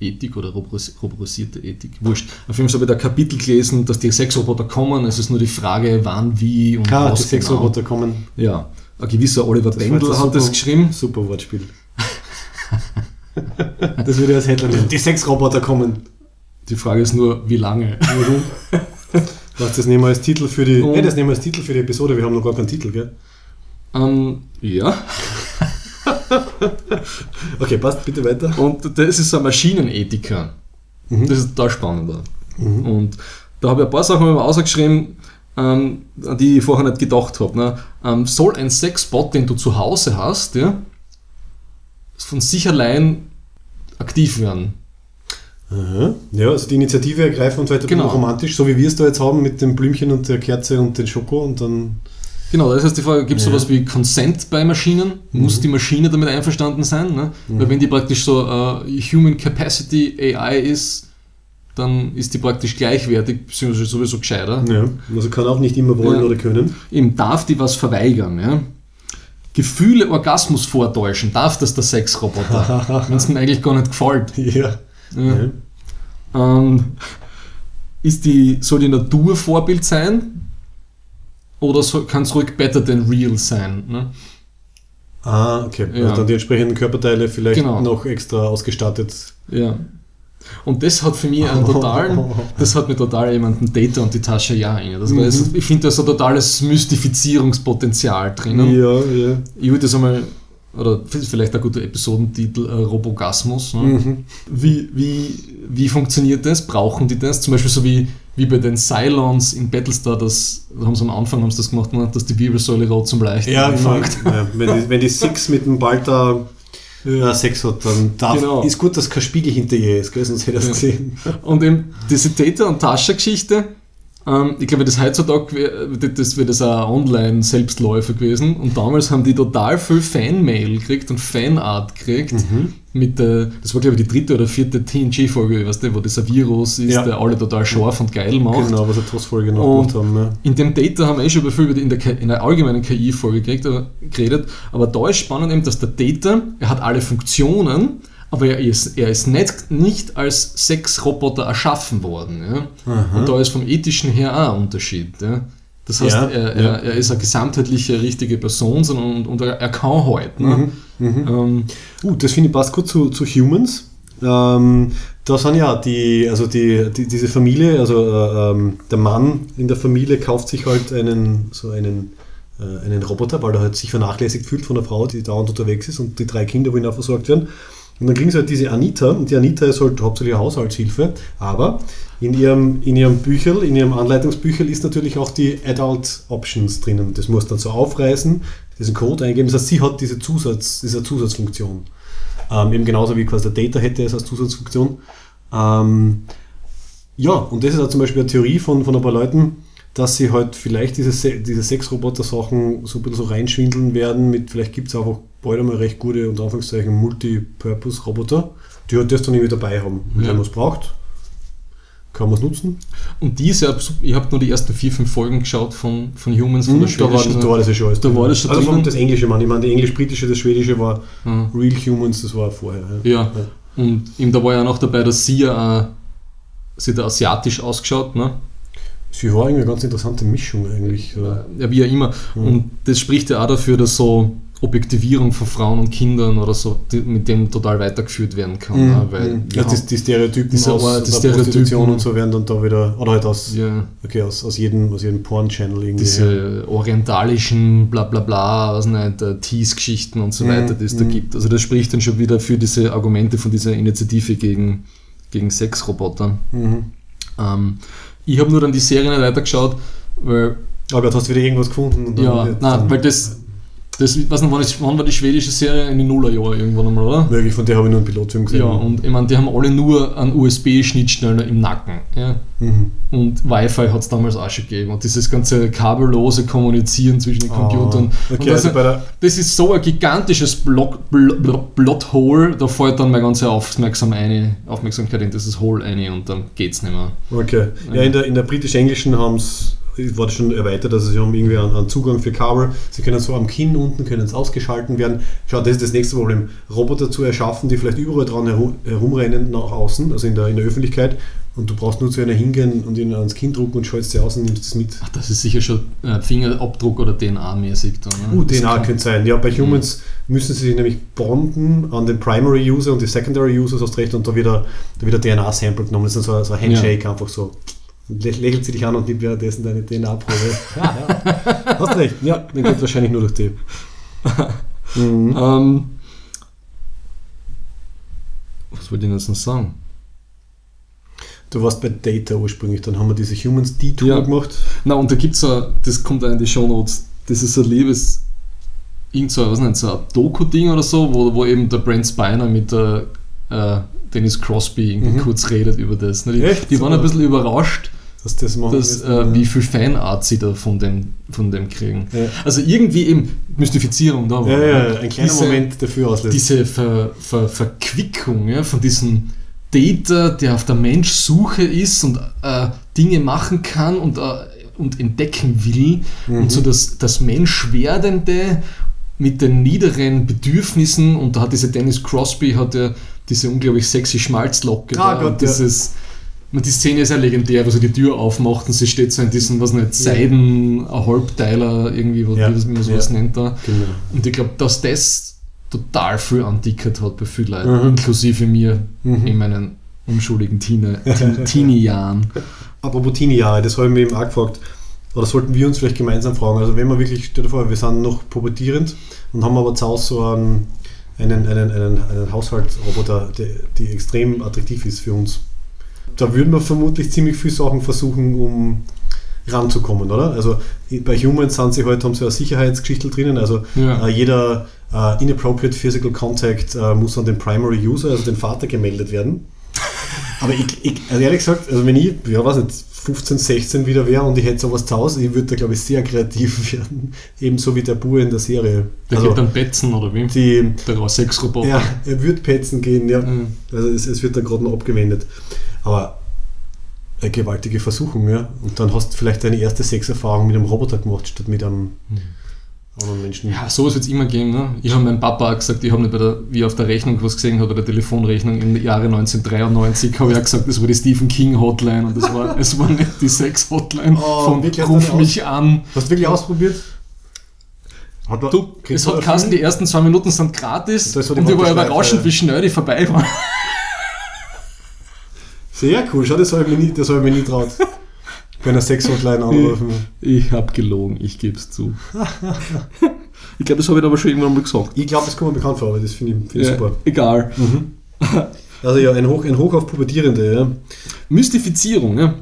Ethik oder rubrisierte Ethik. Wurscht. Auf jeden Fall habe ich da Kapitel gelesen, dass die Sexroboter kommen. Es ist nur die Frage, wann, wie und ah, was. Die genau. Sexroboter kommen. Ja. Ein gewisser Oliver Bendel hat das geschrieben. Super Wortspiel. *laughs* das würde ich als Headline nehmen. Die Sexroboter kommen. Die Frage ist nur, wie lange? Was *laughs* das nehmen wir als Titel für die. Hey, das nehmen wir als Titel für die Episode. Wir haben noch gar keinen Titel, gell? Ähm, ja. *laughs* okay, passt, bitte weiter. Und das ist ein Maschinenethiker. Mhm. Das ist total spannend. Mhm. Und da habe ich ein paar Sachen mal ausgeschrieben, ähm, an die ich vorher nicht gedacht habe. Ne? Ähm, soll ein Sexbot, den du zu Hause hast, ja, von sich allein aktiv werden. Aha. Ja, also die Initiative ergreifen und vielleicht ein Genau. romantisch, so wie wir es da jetzt haben mit dem Blümchen und der Kerze und den Schoko und dann. Genau, das heißt die Frage, gibt es Ja. sowas wie Consent bei Maschinen? Muss die Maschine damit einverstanden sein? Ne? Weil wenn die praktisch so äh, Human Capacity AI ist, dann ist die praktisch gleichwertig, beziehungsweise sowieso gescheiter. Ja, also kann auch nicht immer wollen Ja. oder können. Eben darf die was verweigern. Ja? Gefühle Orgasmus vortäuschen, darf das der Sexroboter, *laughs* wenn es mir eigentlich gar nicht gefällt. Ja. Ja. ja. Ähm, ist die, soll die Natur Vorbild sein? Oder kann es ruhig better than real sein? Ne? Ah, okay. Ja. Also dann die entsprechenden Körperteile vielleicht Genau. noch extra ausgestattet. Ja. Und das hat für mich einen totalen, *laughs* das hat mir total jemanden Data und die Tasche ja rein. Das war jetzt- ich finde da so ein totales Mystifizierungspotenzial drinnen. Ja, ja. Ich würde das einmal, oder vielleicht ein guter Episodentitel, äh, Robogasmus. Ne? Mhm. Wie, wie, wie funktioniert das? Brauchen die das? Zum Beispiel so wie, wie bei den Cylons in Battlestar, das, da haben sie am Anfang haben sie das gemacht, dass die Wirbelsäule rot zum Leichten Ja, anfängt. ja. Wenn, die, wenn die Six mit dem Balta äh, Sex hat, dann darf, Genau. ist gut, dass kein Spiegel hinter ihr ist, gell? sonst hätte er es Ja. gesehen. Und eben diese Täter- und Tascha-Geschichte, ähm, ich glaube, das heutzutage das wäre das ein Online-Selbstläufer gewesen. Und damals haben die total viel Fanmail gekriegt und Fanart gekriegt. Mit der, das war, glaube ich, die dritte oder vierte TNG-Folge, weißt du, wo dieser Virus ist, Ja. der alle total scharf und geil macht. Genau, was eine Tossfolge noch gemacht haben. Ja. In dem Data haben wir eh schon über viel über in der, in der allgemeinen KI-Folge geredet, aber da ist spannend eben, dass der Data, er hat alle Funktionen, aber er ist, er ist nicht, nicht als Sexroboter erschaffen worden. Ja? Und da ist vom ethischen her auch ein Unterschied. Ja? Das heißt, Ja, er, er, er ist eine gesamtheitliche, richtige Person sondern, und, und er, kann halt. Ne? Mhm. Ähm, Uh, das finde ich passt gut zu, zu Humans. Ähm, da sind ja die, also die, die, diese Familie, also äh, ähm, der Mann in der Familie kauft sich halt einen, so einen, äh, einen Roboter, weil er halt sich vernachlässigt fühlt von der Frau, die dauernd unterwegs ist und die drei Kinder wollen auch versorgt werden. Und dann kriegen sie halt diese Anita und die Anita ist halt hauptsächlich Haushaltshilfe, aber in ihrem, in ihrem Bücherl, in ihrem Anleitungsbücherl ist natürlich auch die Adult Options drinnen. Das muss dann so aufreißen, diesen Code eingeben. Das heißt, sie hat diese, Zusatz, diese Zusatzfunktion. Ähm, eben genauso wie quasi der Data hätte es als Zusatzfunktion. Ähm, ja, und das ist auch zum Beispiel eine Theorie von, von ein paar Leuten, dass sie halt vielleicht diese, Se diese Sexroboter-Sachen so ein bisschen so reinschwindeln werden mit, vielleicht gibt es einfach bald einmal recht gute, unter Anführungszeichen, Multipurpose-Roboter, die halt das dann irgendwie dabei haben. Ja. wenn man es braucht, kann man es nutzen. und die ist ja, ich habe nur die ersten vier, fünf Folgen geschaut von, von Humans, von der Mhm, da, war, schwedischen. da war das ja schon alles Da war das schon Also von das Englische, Mann. Ich meine, die englisch-britische, das schwedische war Mhm. Real Humans, das war vorher. Ja. Ja, und ihm da war ja noch dabei, dass sie ja, sie da asiatisch ausgeschaut, ne? Sie war irgendwie eine ganz interessante Mischung eigentlich. Ja. Ja, wie ja immer. Und das spricht ja auch dafür, dass so Objektivierung von Frauen und Kindern oder so die, mit dem total weitergeführt werden kann. ne? Weil Mhm. ja, die, die Stereotypen Diese- aus aber die Stereotypen- und so werden dann da wieder, oder halt aus, ja, okay, aus, aus jedem, aus jedem Porn-Channel irgendwie. diese orientalischen bla bla bla, was nicht, äh, Tease-Geschichten und so Mhm, weiter, die es da mhm. gibt. Also das spricht dann schon wieder für diese Argumente von dieser Initiative gegen, gegen Sexroboter. Mhm. Ähm, ich habe nur dann die Serie nicht weitergeschaut, weil Oh Gott, hast du wieder irgendwas gefunden? Ja, nein, weil das, das nicht, wann, ist, wann war die schwedische Serie? In den Nullerjahren irgendwann einmal, oder? Möglich, von der habe ich nur einen Pilotfilm gesehen. Ja, und ich meine, die haben alle nur einen USB-Schnittstellen im Nacken. Ja? Mhm. Und Wi-Fi hat es damals auch schon gegeben. Und dieses ganze kabellose Kommunizieren zwischen den Computern. Ah, okay, das, also bei der, das ist so ein gigantisches Block, Bl Bl Plothole, da fällt dann meine ganze Aufmerksam eine, Aufmerksamkeit in dieses Hole eine und dann geht's nicht mehr. okay. Ja, in der, in der britisch-englischen haben es war das schon erweitert, also sie haben irgendwie einen, einen Zugang für Kabel. Sie können so am Kinn unten können es ausgeschalten werden. Schau, das ist das nächste Problem. Roboter zu erschaffen, die vielleicht überall dran herum, herumrennen nach außen, also in der, in der Öffentlichkeit. Und du brauchst nur zu einer hingehen und ihn ans Kinn drucken und schaltest sie aus und nimmst das mit. Ach, das ist sicher schon äh, Fingerabdruck oder DNA-mäßig. ne? Uh, DNA könnte sein. Ja, bei Humans müssen sie sich nämlich bonden an den Primary User und die Secondary Users, hast recht, und da wieder, da wieder DNA-Sample genommen. Das ist so, so ein Handshake, einfach so. Lä- Lächelt sie dich an und nimmt währenddessen deine DNA-Probe. ja, ja. Hast recht. Ja, den geht wahrscheinlich nur durch die. *laughs* Mhm. Ähm, was wollte ich denn jetzt noch sagen? Du warst bei Data ursprünglich, dann haben wir diese Humans Detour Ja. gemacht. Na, und da gibt es das kommt auch in die Shownotes, das ist ein liebes irgend so, was nicht, so ein Doku-Ding oder so, wo, wo eben der Brent Spiner mit der äh, Dennis Crosby irgendwie Mhm. kurz redet über das. Die, Echt? die waren ein bisschen überrascht, Dass das machen dass, äh, wie viel Fanart sie da von dem, von dem kriegen. Ja. Also irgendwie eben Mystifizierung da war. ja, ja, ein kleiner Diese- Moment dafür auslöst. diese Ver, Ver, Verquickung ja, von diesem Data, der auf der Menschsuche ist und äh, Dinge machen kann und, äh, und entdecken will Mhm. und so das, das Menschwerdende mit den niederen Bedürfnissen und da hat diese Dennis Crosby hat ja diese unglaublich sexy Schmalzlocke Ah, Gott, und ja. Man, die Szene ist ja legendär, wo sie die Tür aufmacht und sie steht so in diesem, was nicht. Seiden, Halbteiler, irgendwie, wie Ja, wie man sowas ja. nennt da. Genau. Und ich glaube, dass das total viel andickert hat bei vielen Leuten, Mhm. inklusive mir Mhm. in meinen unschuldigen Teenie- *laughs* Teen- Teenie-Jahren. Apropos Teenie-Jahre, das habe ich mir eben auch gefragt. Oder sollten wir uns vielleicht gemeinsam fragen? Also, wenn wir wirklich, stell dir vor, wir sind noch pubertierend und haben aber zu Hause so einen, einen, einen, einen, einen Haushaltsroboter, der, die extrem attraktiv ist für uns. Da würden wir vermutlich ziemlich viele Sachen versuchen, um ranzukommen, oder? Also bei Humans sind sie halt, haben sie eine Sicherheitsgeschichte drinnen, also Ja. äh, jeder äh, inappropriate physical contact äh, muss an den primary user, also den Vater, gemeldet werden. *laughs* Aber ich, ich, also ehrlich gesagt, also wenn ich, ja weiß nicht, 15, 16 wieder wäre und ich hätte sowas zu Hause, ich würde da glaube ich sehr kreativ *laughs* werden. Ebenso wie der Bur in der Serie. Der also gibt dann Betzen oder wie? die, Der Sexroboter. ja, er wird petzen gehen, ja. Mhm. Also es, es wird dann gerade noch abgewendet. Aber eine gewaltige Versuchung, ja. Und dann hast du vielleicht deine erste Sexerfahrung mit einem Roboter gemacht, statt mit einem anderen Menschen. Ja, sowas wird es immer geben. Ne? Ich habe meinem Papa auch gesagt, ich habe nicht bei der, wie auf der Rechnung was gesehen hat, bei der Telefonrechnung im Jahre 1993, habe ich auch gesagt, das war die Stephen King Hotline und das war, *laughs* es war nicht die Sex-Hotline Oh, von Ruf mich an. Hast du wirklich ausprobiert? Hat er- Du, es hat Film? die ersten zwei Minuten sind gratis die und ich war überraschend, wie schnell die vorbei waren. Sehr cool, schau, das habe ich mir nie, das habe ich mir nie traut. *laughs* Bei einer Sex-Hotline anrufen. Ich habe gelogen, ich gebe es zu. *laughs* ich glaube, das habe ich aber schon irgendwann mal gesagt. Ich glaube, das kommt mir bekannt vor, aber das finde ich, find ich Ja, super. Egal. *laughs* Also ja, ein Hoch, ein Hoch auf Pubertierende, ja. Mystifizierung, ja.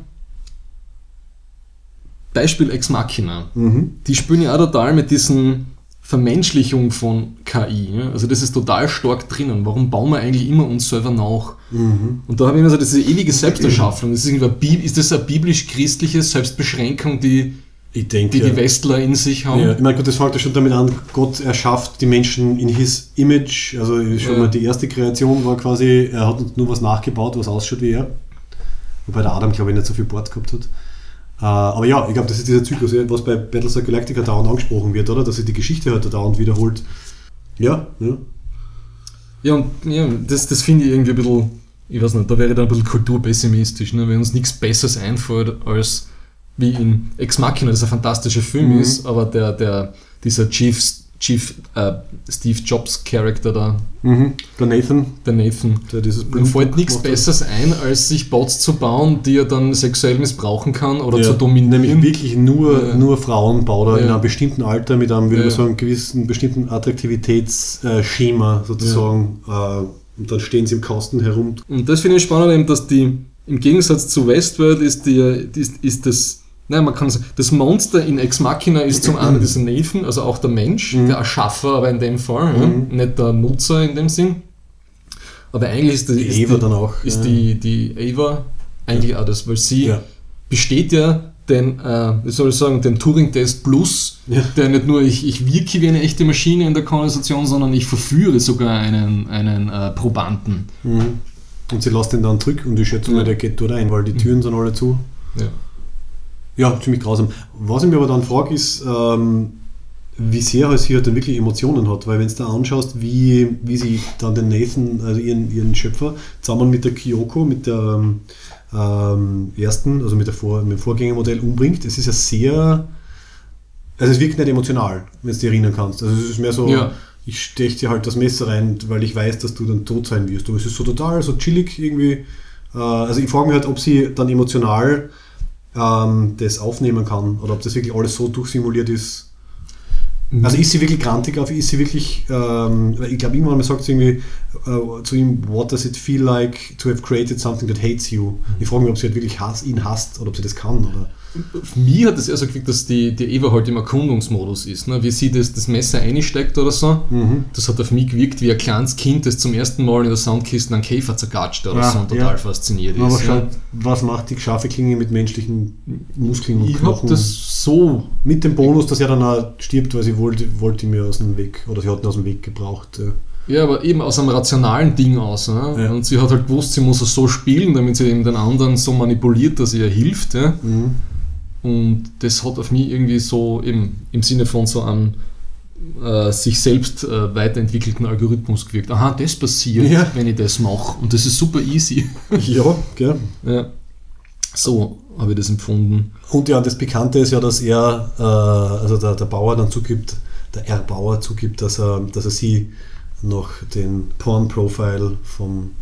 Beispiel Ex Machina. Mhm. Die spielen ja auch total mit diesen Vermenschlichung von KI. Ja? Also das ist total stark drinnen. Warum bauen wir eigentlich immer uns selber nach? Mhm. Und da habe ich immer so diese ewige Selbsterschaffung. Das ist, ist das eine biblisch-christliche Selbstbeschränkung, die Ich denke, die, ja. die Westler in sich haben? Ja, ich meine, gut, das fängt ja schon damit an, Gott erschafft die Menschen in his image, also schon Ja. mal die erste Kreation war quasi, er hat uns nur was nachgebaut, was ausschaut wie er. Wobei der Adam, glaube ich, nicht so viel Bord gehabt hat. Äh, aber ja, ich glaube, das ist dieser Zyklus, was bei Battlestar Galactica dauernd angesprochen wird, oder? Dass sich die Geschichte halt dauernd wiederholt. Ja, ja. Ja, und ja, das, das finde ich irgendwie ein bisschen, ich weiß nicht, da wäre ich dann ein bisschen kulturpessimistisch, ne? wenn uns nichts Besseres einfällt, als wie in Ex Machina, das ein fantastischer Film Mhm. ist, aber der, der, dieser Chief, Chief äh, Steve Jobs Charakter da, Mhm. Der Nathan, der Nathan, der dieses Ihm fällt nichts. Besseres ein, als sich Bots zu bauen, die er dann sexuell missbrauchen kann oder Ja, zu dominieren. Nämlich wirklich nur, Ja. nur Frauen baut er in Ja. einem bestimmten Alter mit einem, würde man sagen, gewissen bestimmten Attraktivitätsschema sozusagen. Äh, und dann stehen sie im Kasten herum. Und das finde ich spannend, eben, dass die, im Gegensatz zu Westworld ist, die, ist, ist das, nein, man kann sagen, das Monster in Ex Machina ist zum einen dieser Nathan, also auch der Mensch, Mhm. der Erschaffer, aber in dem Fall, ja, Mhm. nicht der Nutzer in dem Sinn. Aber eigentlich ist, die, ist, Eva die, dann auch. ist ja. die, die Ava eigentlich auch das, weil sie Ja. besteht ja den, äh, wie soll ich sagen, den Turing-Test Plus, Ja. der nicht nur ich, ich wirke wie eine echte Maschine in der Konversation, sondern ich verführe sogar einen, einen äh, Probanden. Mhm. Und sie lässt ihn dann zurück und ich schätze mal, Ja. der geht dort rein, weil die Türen sind alle zu. Ja. Ja, ziemlich grausam. Was ich mir aber dann frage, ist, ähm, wie sehr sie halt dann wirklich Emotionen hat, weil wenn du da anschaust, wie, wie sie dann den Nathan, also ihren, ihren Schöpfer, zusammen mit der Kyoko, mit der ähm, ähm, ersten, also mit, der Vor mit dem Vorgängermodell umbringt, es ist ja sehr, also es wirkt nicht emotional, wenn du dich erinnern kannst. Also es ist mehr so, Ja. ich steche dir halt das Messer rein, weil ich weiß, dass du dann tot sein wirst. Aber es ist so total, so chillig irgendwie. Äh, also ich frage mich halt, ob sie dann emotional ähm, das aufnehmen kann oder ob das wirklich alles so durchsimuliert ist. Also ist sie wirklich grantig auf, ist sie wirklich, ähm, ich glaube irgendwann mal sagt sie irgendwie äh, zu ihm, what does it feel like to have created something that hates you? Ich frage mich, ob sie halt wirklich hass, ihn hasst oder ob sie das kann. Oder? Für mich hat das eher so gewirkt, dass die, die Eva halt im Erkundungsmodus ist. Ne? Wie sie das, das Messer einsteckt oder so. Mhm. Das hat auf mich gewirkt wie ein kleines Kind, das zum ersten Mal in der Soundkiste einen Käfer zergatscht oder Ja, so und total ja. fasziniert Aber ist. Ja. schaut, was macht die scharfe Klinge mit menschlichen Muskeln und Ich Knochen? das so mit dem Bonus, dass er dann auch stirbt, weil sie wollte, wollte mir aus dem Weg, oder sie hat ihn aus dem Weg gebraucht. Ja. Aber eben aus einem rationalen Ding aus. Ne? Ja. Und sie hat halt gewusst, sie muss es so spielen, damit sie eben den anderen so manipuliert, dass ihr hilft. Ja? Mhm. Und das hat auf mich irgendwie so eben im Sinne von so einem äh, sich selbst äh, weiterentwickelten Algorithmus gewirkt. Aha, das passiert, Ja. wenn ich das mache. Und das ist super easy. *laughs* Ja, gell. ja. So habe ich das empfunden. Und ja, das Bekannte ist ja, dass er, äh, also der, der Bauer dann zugibt, der R-Bauer zugibt, dass er, dass er sie noch den Porn-Profile vom,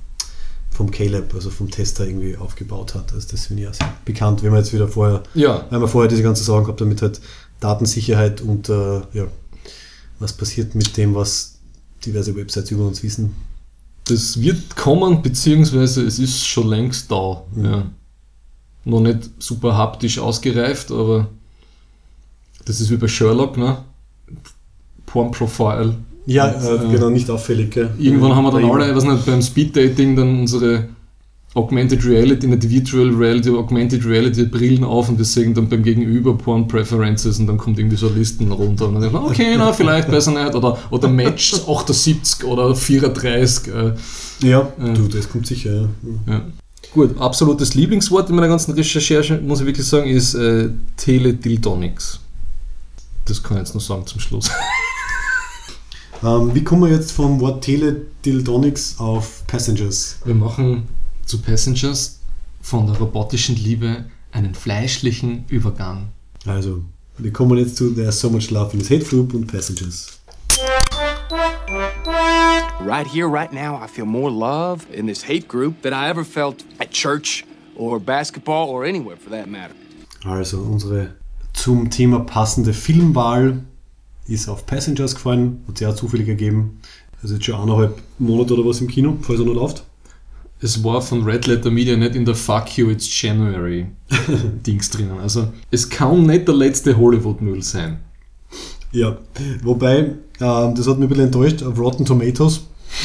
vom Caleb, also vom Tester irgendwie aufgebaut hat. Also das finde ich auch sehr bekannt, wenn wir jetzt wieder vorher, Ja, weil wir vorher diese ganze Sorgen gehabt haben mit halt Datensicherheit und äh, ja, was passiert mit dem, was diverse Websites über uns wissen. das wird kommen, beziehungsweise es ist schon längst da. Mhm. Ja. Noch nicht super haptisch ausgereift, aber das ist wie bei Sherlock, ne? Porn-Profile. Ja, Und, äh, äh, genau, nicht auffällig. Gell? Irgendwann haben wir dann alle, ich weiß nicht, beim Speed-Dating dann unsere Augmented Reality, nicht Virtual Reality, Augmented Reality Brillen auf und wir sehen dann beim Gegenüber Porn Preferences und dann kommt irgendwie so Listen runter und dann denkt man, okay, na, vielleicht besser nicht oder, oder Match *laughs* 78 oder 34. Äh, Ja, Ja. du, das kommt sicher. Ja. ja. Gut, absolutes Lieblingswort in meiner ganzen Recherche, muss ich wirklich sagen, ist äh, Teledildonics. Das kann ich jetzt noch sagen zum Schluss. *laughs* Ähm, wie kommen wir jetzt vom Wort Teledildonics auf Passengers? Wir machen zu Passengers von der robotischen Liebe einen fleischlichen Übergang. Also, wir kommen jetzt zu There's So Much Love in this Hate Group und Passengers. Right here, right now, I feel more love in this hate group than I ever felt at church or basketball or anywhere for that matter. Also, unsere zum Thema passende Filmwahl ist auf Passengers gefallen, hat sehr zufällig ergeben. Also jetzt schon eineinhalb Monate oder was im Kino, falls er noch läuft. Es war von Red Letter Media nicht in der Fuck You It's January *laughs* Dings drinnen. Also es kann nicht der letzte Hollywood-Müll sein. Ja, wobei, ähm, das hat mich ein bisschen enttäuscht, auf Rotten Tomatoes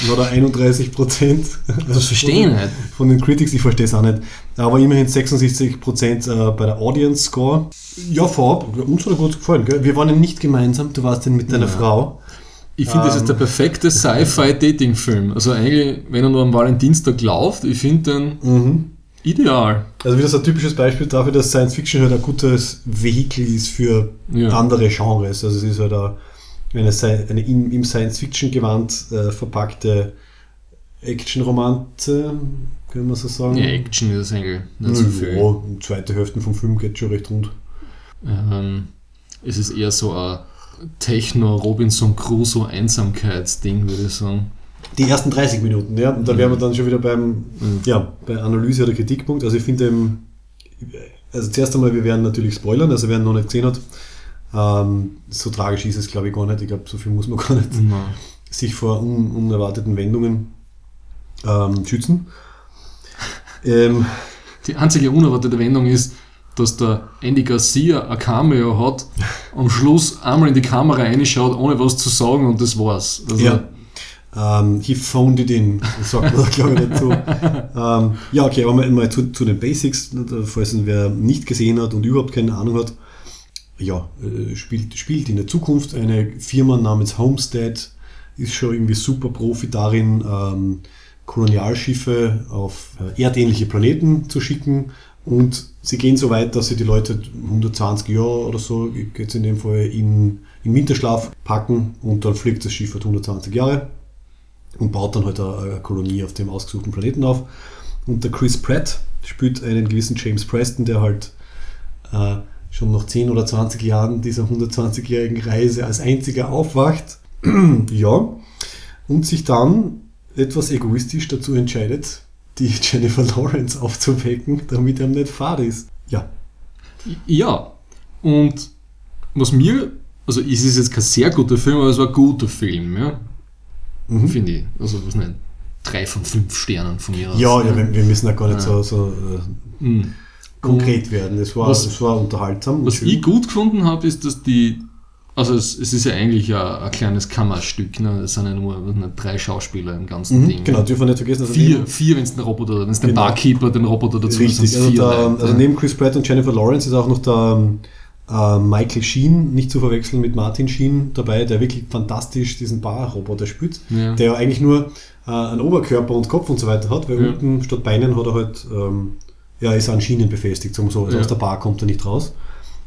hat er 31 Prozent. Das verstehe ich nicht. Von den Critics, ich verstehe es auch nicht. Aber immerhin 66 Prozent äh, bei der Audience Score. Ja, vorab, uns hat er gut gefallen. Gell? Wir waren ja nicht gemeinsam, du warst denn mit deiner Ja. Frau. Ich finde, das ist der perfekte Sci-Fi-Dating-Film. Also eigentlich, wenn er nur am Valentinstag läuft, ich finde den ideal. Also wieder so ein typisches Beispiel dafür, dass Science Fiction halt ein gutes Vehikel ist für Ja. andere Genres. Also es ist halt eine, eine, eine in, im Science Fiction Gewand äh, verpackte Action-Romanze, können wir so sagen. Ja, Action ist eigentlich nicht so viel. Ja, zweite Hälfte vom Film geht schon recht rund. Ähm, es ist eher so ein Techno-Robinson Crusoe-Einsamkeitsding, würde ich sagen. Die ersten 30 Minuten, ja. Und da wären wir dann schon wieder beim, Mhm. ja, bei Analyse oder Kritikpunkt. Also ich finde, also zuerst einmal, wir werden natürlich spoilern, also wer ihn noch nicht gesehen hat. Ähm, so tragisch ist es, glaube ich, gar nicht. Ich glaube, so viel muss man *laughs* gar nicht Na. sich vor un unerwarteten Wendungen ähm, schützen. Ähm, Die einzige unerwartete Wendung ist, dass der Andy Garcia ein Cameo hat, *laughs* am Schluss einmal in die Kamera reinschaut, ohne was zu sagen und das war's. Also, ja. Ähm, he phoned it in, das sagt man, *laughs* glaube ich, dazu. ähm, ja, okay, aber mal, mal zu, zu den Basics, falls ihn wer nicht gesehen hat und überhaupt keine Ahnung hat. Ja, äh, spielt, spielt in der Zukunft eine Firma namens Homestead, ist schon irgendwie super Profi darin, ähm, Kolonialschiffe auf äh, erdähnliche Planeten zu schicken und sie gehen so weit, dass sie die Leute 120 Jahre oder so, es in dem Fall, in, in Winterschlaf packen und dann fliegt das Schiff halt 120 Jahre und baut dann halt eine, eine Kolonie auf dem ausgesuchten Planeten auf. Und der Chris Pratt spielt einen gewissen James Preston, der halt äh, schon nach 10 oder 20 Jahren dieser 120-jährigen Reise als einziger aufwacht. *clears throat* ja. Und sich dann etwas egoistisch dazu entscheidet, die *laughs* Jennifer Lawrence aufzuwecken, damit er nicht fad ist. Ja. Ja, und was mir also es ist jetzt kein sehr guter Film, aber es war ein guter Film, ja. Finde ich. Also, was nicht, drei von fünf Sternen von mir aus. Ja, ja wir, wir müssen ja gar nicht Ja. so, so äh, Mhm. Konkret werden. Es war, Was- es war unterhaltsam. Was schön. ich gut gefunden habe, ist, dass die, also es, es ist ja eigentlich ein, ein kleines Kammerstück, ne? es sind ja nur nicht, drei Schauspieler im ganzen mhm, Ding. genau, dürfen wir nicht vergessen. Also Vier, vier wenn es den Roboter, wenn es den Genau. Barkeeper, den Roboter dazu Richtig, also, Leute, also neben Chris Pratt und Jennifer Lawrence ist auch noch der ähm, äh, Michael Sheen, nicht zu verwechseln mit Martin Sheen, dabei, der wirklich fantastisch diesen Barroboter spielt, Ja. der ja eigentlich nur äh, einen Oberkörper und Kopf und so weiter hat, weil Ja. unten statt Beinen hat er halt, ähm, ja, ist an Schienen befestigt, sagen wir so, also Ja. aus der Bar kommt er nicht raus.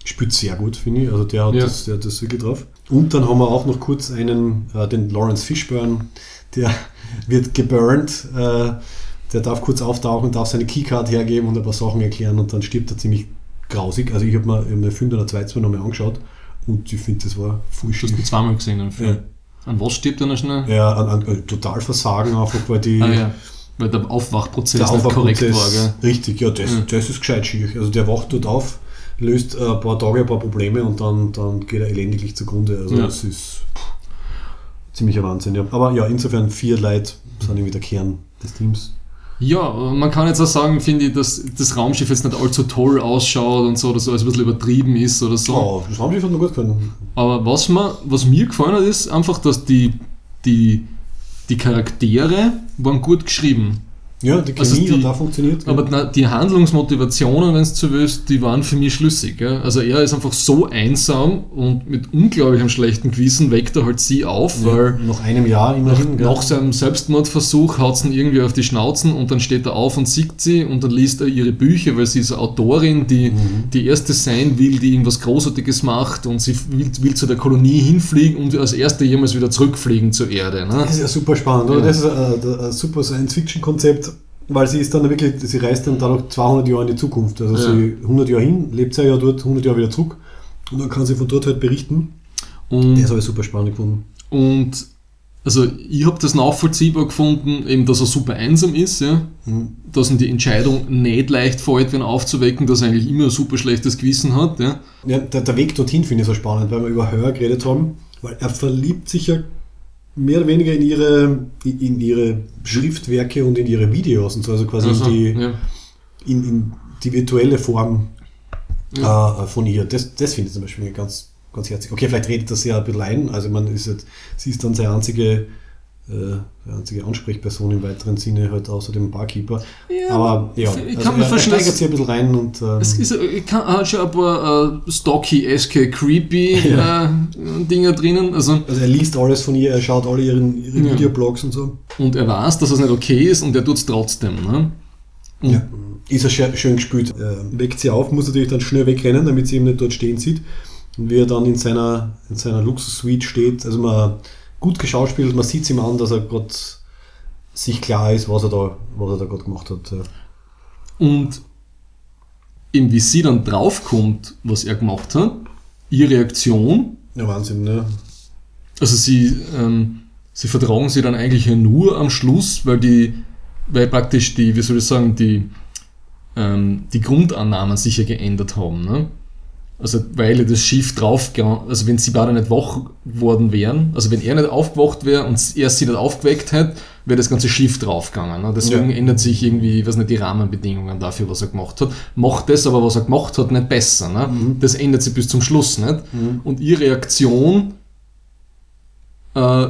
Spielt sehr gut, finde ich, also der hat, Ja. das, der hat das wirklich drauf. Und dann haben wir auch noch kurz einen, äh, den Lawrence Fishburne, der *laughs* wird geburnt, äh, der darf kurz auftauchen, darf seine Keycard hergeben und ein paar Sachen erklären und dann stirbt er ziemlich grausig. Also ich habe mir, hab mir Film ein zweites Mal nochmal angeschaut und ich finde, das war voll Du hast ihn zweimal gesehen, den Film. Ja. An was stirbt er noch schnell? Ja, an, an, äh, total Versagen einfach, weil die, Ah ja, weil der Aufwachprozess der nicht korrekt war. Gell? richtig, ja, das, Ja. das ist gescheit schier. Also der wacht dort auf, löst ein paar Tage ein paar Probleme und dann, dann geht er elendiglich zugrunde. Also Ja. das ist ziemlicher Wahnsinn. Ja. Aber ja, insofern vier Leute sind irgendwie der Kern des Teams. Ja, man kann jetzt auch sagen, finde ich, dass das Raumschiff jetzt nicht allzu toll ausschaut und so, oder so, als ein bisschen übertrieben ist oder so. Oh, das Raumschiff hat noch gut können. Aber was, mir, was mir gefallen hat, ist einfach, dass die, die, die Charaktere waren gut geschrieben. Ja, die Also Chemie die- hat da funktioniert. Aber na, die Handlungsmotivationen, wenn es so willst, die waren für mich schlüssig. Gell? Also er ist einfach so einsam und mit unglaublichem schlechten Gewissen weckt er halt sie auf, weil nach einem Jahr immerhin. gell? nach seinem Selbstmordversuch haut sie ihn irgendwie auf die Schnauzen und dann steht er auf und sieht sie und dann liest er ihre Bücher, weil sie ist eine Autorin, die Mhm. die erste sein will, die irgendwas Großartiges macht und sie will, will zu der Kolonie hinfliegen und als erste jemals wieder zurückfliegen zur Erde. Ne? Das ist ja super spannend, oder? Ja. Das ist ein, ein super Science-Fiction-Konzept, weil sie ist dann wirklich, sie reist dann dadurch 200 Jahre in die Zukunft. Also Ja. sie 100 Jahre hin, lebt sie ja dort, 100 Jahre wieder zurück und dann kann sie von dort halt berichten. Und Das habe ich super spannend gefunden. Und also ich habe das nachvollziehbar gefunden, eben, dass er super einsam ist, ja? Mhm. dass ihm die Entscheidung nicht leicht fällt, wenn aufzuwecken, dass er eigentlich immer ein super schlechtes Gewissen hat. Ja? Ja, der, der Weg dorthin finde ich so spannend, weil wir über Hör geredet haben, weil er verliebt sich ja mehr oder weniger in ihre, in, ihre Schriftwerke und in ihre Videos und so, also quasi Also, in, die, ja. in, in die virtuelle Form äh, von ihr. Das, das finde ich zum Beispiel ganz, ganz herzig. Okay, vielleicht redet das ja ein bisschen ein, also man ist jetzt, sie ist dann seine einzige, äh, einzige Ansprechperson im weiteren Sinne, halt außer dem Barkeeper. Ja, Aber ja, ich also kann mir er, er vorstellen, steigert sich ein bisschen rein und ähm, Es ist, ich kann, hat schon ein paar äh, stocky-eske, creepy *laughs* äh, Dinger drinnen. Also, also er liest alles von ihr, er schaut alle ihren, ihre Ja. Videoblogs und so. und er weiß, dass es nicht okay ist und er tut es trotzdem. Ne? Und Ja. Ist er schön, schön gespielt. Äh, weckt sie auf, muss natürlich dann schnell wegrennen, damit sie ihn nicht dort stehen sieht. Und wie er dann in seiner, in seiner Luxus-Suite steht, also man gut geschauspielt, man sieht es ihm an, dass er gerade sich klar ist, was er da, was er da gerade gemacht hat. Ja. Und eben wie sie dann draufkommt, was er gemacht hat, ihre Reaktion, ja, Wahnsinn, ne? also sie, ähm, sie vertragen sie dann eigentlich nur am Schluss, weil die, weil praktisch die, wie soll ich sagen, die, ähm, die Grundannahmen sich ja geändert haben. Ne? Also weil das Schiff draufgegangen, also wenn sie beide nicht wach geworden wären, also wenn er nicht aufgewacht wäre und er sie nicht aufgeweckt hätte, wäre das ganze Schiff draufgegangen. Ne? Deswegen Ja. ändert sich irgendwie, ich weiß nicht, die Rahmenbedingungen dafür, was er gemacht hat. Macht das aber, was er gemacht hat, nicht besser. Ne? Das ändert sich bis zum Schluss nicht. Und ihre Reaktion äh,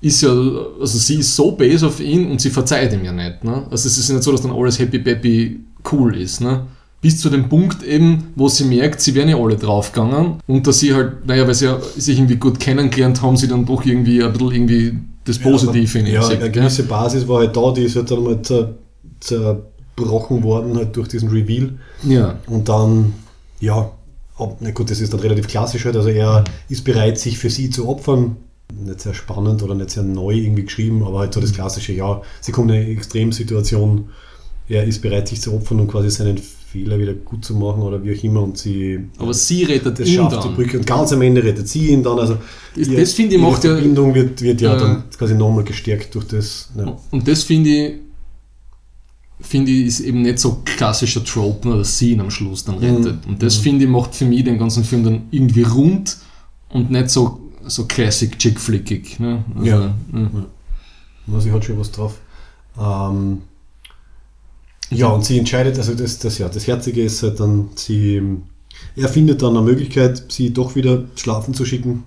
ist ja, also sie ist so base auf ihn und sie verzeiht ihm ja nicht. Ne? Also es ist nicht so, dass dann alles happy peppy cool ist. Ne? Bis zu dem Punkt eben, wo sie merkt, sie wären ja alle draufgegangen und dass sie halt, naja, weil sie ja sich irgendwie gut kennengelernt haben, sie dann doch irgendwie ein bisschen irgendwie das Positive in ihm Ja, eine gewisse Basis war halt da, die ist halt dann mal zer, zerbrochen worden halt durch diesen Reveal. Ja. Und dann, ja, ob, na gut, das ist dann relativ klassisch halt. Also er ist bereit, sich für sie zu opfern. Nicht sehr spannend oder nicht sehr neu irgendwie geschrieben, aber halt so das klassische, ja, sie kommt in eine Extremsituation, er ist bereit, sich zu opfern und quasi seinen Fehler wieder gut zu machen oder wie auch immer und sie Aber sie rettet das ihn schafft die dann. Brücke und ganz am Ende rettet sie ihn dann. Also Das- ihr- das finde ich macht ja- Verbindung wird, wird ja Äh, dann quasi nochmal gestärkt durch das. Ja. Und das finde ich, finde ich, ist eben nicht so klassischer Trope, nur dass sie ihn am Schluss dann rettet. Und das finde ich macht für mich den ganzen Film dann irgendwie rund und nicht so, so classic chick-flickig. Ne? Also, Ja. ja. Also sie hat schon was drauf. Ähm, ja, und sie entscheidet, also das, das, ja, das Herzige ist halt dann, sie, er findet dann eine Möglichkeit, sie doch wieder schlafen zu schicken.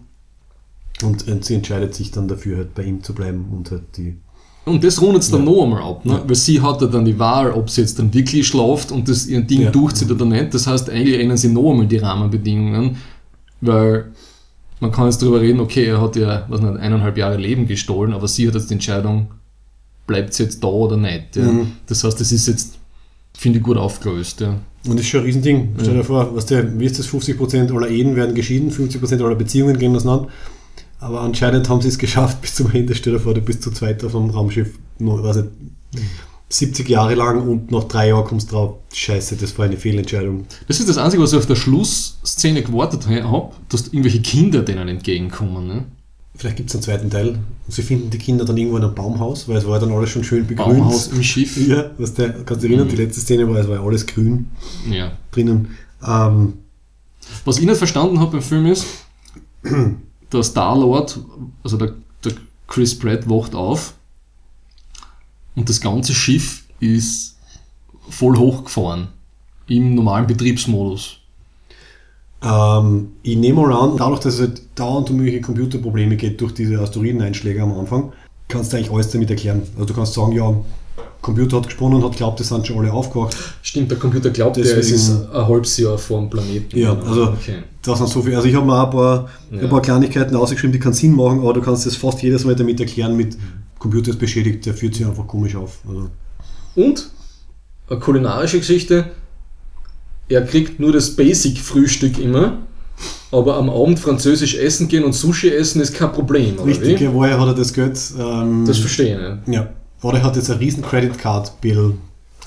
Und, und sie entscheidet sich dann dafür, halt bei ihm zu bleiben und halt die. Und das rundet es dann Ja. noch einmal ab, ne? Ja. weil sie hat ja dann die Wahl, ob sie jetzt dann wirklich schlaft und das ihr Ding Ja. durchzieht oder nicht. Das heißt, eigentlich ändern sie noch einmal die Rahmenbedingungen, weil man kann jetzt darüber reden, okay, er hat ja was nicht, eineinhalb Jahre Leben gestohlen, aber sie hat jetzt die Entscheidung, bleibt sie jetzt da oder nicht. Ja? Mhm. Das heißt, das ist jetzt, finde ich, gut aufgelöst. Ja. Und das ist schon ein Riesending. Stell dir vor, was der, wie ist das, 50% aller Ehen werden geschieden, 50% aller Beziehungen gehen auseinander. Aber anscheinend haben sie es geschafft bis zum Ende. Stell dir vor, du bist zu zweit auf einem Raumschiff, nur, weiß nicht, 70 Jahre lang und nach drei Jahren kommst du drauf, scheiße, das war eine Fehlentscheidung. Das ist das Einzige, was ich auf der Schlussszene gewartet habe, dass irgendwelche Kinder denen entgegenkommen. Ne? Vielleicht gibt es einen zweiten Teil. Und sie finden die Kinder dann irgendwo in einem Baumhaus, weil es war dann alles schon schön begrünt. Baumhaus im Schiff. Ja, was der, kannst du erinnern, Mhm. die letzte Szene war, es war ja alles grün Ja. drinnen. Ähm, Was ich nicht verstanden habe beim Film ist, *clears throat* der Star-Lord, also der, der Chris Pratt wacht auf und das ganze Schiff ist voll hochgefahren im normalen Betriebsmodus. Ähm, ich nehme mal an, dadurch, dass es halt dauernd um irgendwelche Computerprobleme geht durch diese Asteroideneinschläge am Anfang, kannst du eigentlich alles damit erklären. Also du kannst sagen, ja, Computer hat gesponnen und hat glaubt, es sind schon alle aufgewacht. Stimmt, der Computer glaubt, ja, es Deswegen- ist ein halbes Jahr vor dem Planeten. Ja, also Okay. da sind so viel. Also ich habe mir auch ein paar, Ja. ein paar Kleinigkeiten ausgeschrieben, die keinen Sinn machen, aber du kannst das fast jedes Mal damit erklären mit Computer ist beschädigt, der führt sich einfach komisch auf. Also, Und eine kulinarische Geschichte. Er kriegt nur das Basic-Frühstück immer, aber am Abend französisch essen gehen und Sushi essen ist kein Problem. Oder richtig, wie? woher hat er das Geld? Ähm, Das verstehe ich. Ja. Oder er hat jetzt einen riesen Credit Card Bill.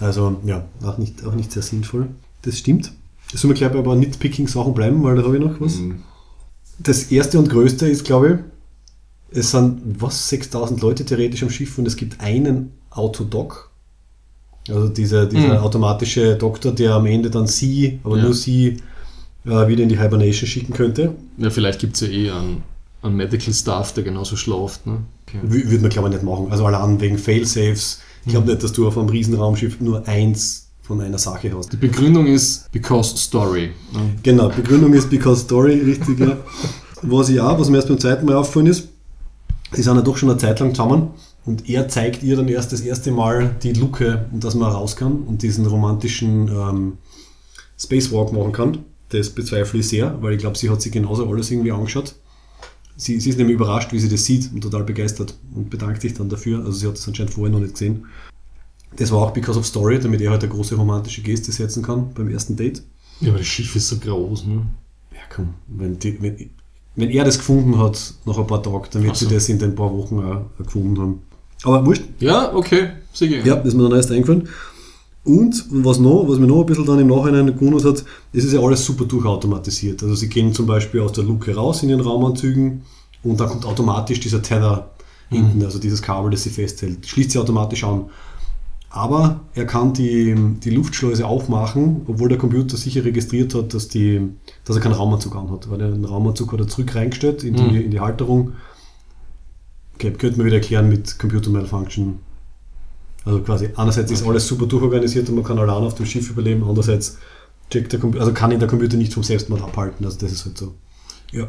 Also ja, auch nicht, auch nicht sehr sinnvoll. Das stimmt. Sollen wir gleich bei ein paar Nitpicking-Sachen bleiben, weil da habe ich noch was. Mhm. Das erste und größte ist, glaube ich, es sind was, 6000 Leute theoretisch am Schiff und es gibt einen Autodoc. Also dieser, dieser Mhm. automatische Doktor, der am Ende dann sie, aber Ja. nur sie, äh, wieder in die Hibernation schicken könnte. Ja, vielleicht gibt es ja eh einen, einen Medical Staff, der genauso schlaft. Ne? Okay. Würde man, glaube ich, nicht machen. Also allein wegen Failsafes. Ich glaube nicht, dass du auf einem Riesenraumschiff nur eins von einer Sache hast. Die Begründung ist because story. Ne? Genau, Begründung ist Because Story, richtig, ja. *laughs* Was ich auch, was mir erst beim zweiten Mal aufgefallen ist, sie sind ja doch schon eine Zeit lang zusammen und er zeigt ihr dann erst das erste Mal die Luke, und dass man raus kann und diesen romantischen ähm, Spacewalk machen kann. Das bezweifle ich sehr, weil ich glaube, sie hat sich genauso alles irgendwie angeschaut. Sie, sie ist nämlich überrascht, wie sie das sieht und total begeistert und bedankt sich dann dafür. Also sie hat das anscheinend vorher noch nicht gesehen. Das war auch because of Story, damit er halt eine große romantische Geste setzen kann beim ersten Date. Ja, aber das Schiff ist so groß. Ne? Ja, komm, wenn, die, wenn, wenn er das gefunden hat nach ein paar Tagen, dann wird Ach sie so. das in den paar Wochen auch gefunden haben. Aber wurscht, Ja, okay, sicher. ja, das ist mir dann erst eingefallen. Und was noch, was mir noch ein bisschen dann im Nachhinein gewundert hat, es ist ja alles super durchautomatisiert. Also sie gehen zum Beispiel aus der Luke raus in ihren Raumanzügen und da kommt automatisch dieser Tether hinten, also dieses Kabel, das sie festhält. Schließt sie automatisch an. Aber er kann die, die Luftschleuse aufmachen, obwohl der Computer sicher registriert hat, dass, die, dass er keinen Raumanzug anhat. Weil den Raumanzug hat er zurück reingestellt in die, Mhm. in die Halterung. Okay, könnte man wieder erklären mit Computer Malfunction. Also quasi, einerseits ist alles super durchorganisiert und man kann allein auf dem Schiff überleben, andererseits checkt der Computer, also kann ihn der Computer nicht vom Selbstmord abhalten, also das ist halt so. Ja.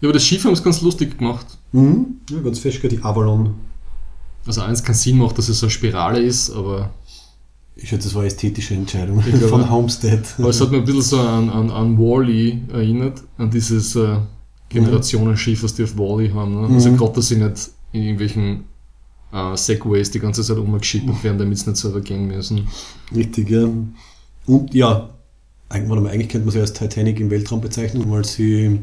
Ja, aber das Schiff haben es ganz lustig gemacht. Mhm. Ja, ganz fest, die Avalon. Also eins keinen Sinn macht, dass es so eine Spirale ist, aber, Ich schätze, das war eine ästhetische Entscheidung glaube- *laughs* von Homestead. aber es hat mir ein bisschen so an, an, an Wally erinnert, an dieses äh, Generationenschiff, was die auf Wally haben. Ne? Also Mhm. gerade, dass sie nicht in irgendwelchen äh, Segways die ganze Zeit umgeschippert werden, damit sie nicht selber gehen müssen. Richtig, ja. Und ja, eigentlich, könnte man sie als Titanic im Weltraum bezeichnen, weil sie,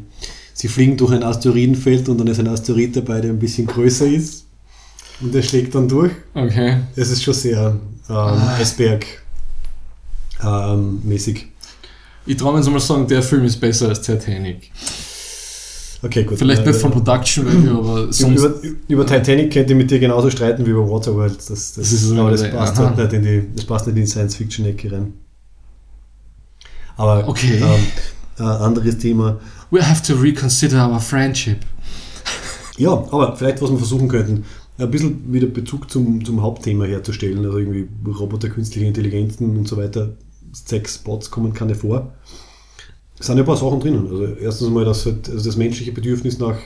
sie fliegen durch ein Asteroidenfeld und dann ist ein Asteroid dabei, der ein bisschen größer ist. Und der schlägt dann durch. Okay. Es ist schon sehr ähm, Eisberg-mäßig. Ich traue mir jetzt mal sagen, der Film ist besser als Titanic. Okay, gut. Vielleicht Äh, nicht vom Production Value, *clears throat* aber über, sonst. über, über Titanic könnte ich mit dir genauso streiten wie über Waterworld. Das, das, Das ist aber das passt, halt nicht in die, das passt nicht in die Science-Fiction-Ecke rein. Aber Okay. ähm, Äh, anderes Thema. We have to reconsider our friendship. Ja, aber vielleicht, was wir versuchen könnten, ein bisschen wieder Bezug zum, zum Hauptthema herzustellen. Also irgendwie Roboter, künstliche Intelligenzen und so weiter. Sex, Bots kommen keine vor. Es sind ja ein paar Sachen drinnen. Also erstens mal das, halt, also das menschliche Bedürfnis nach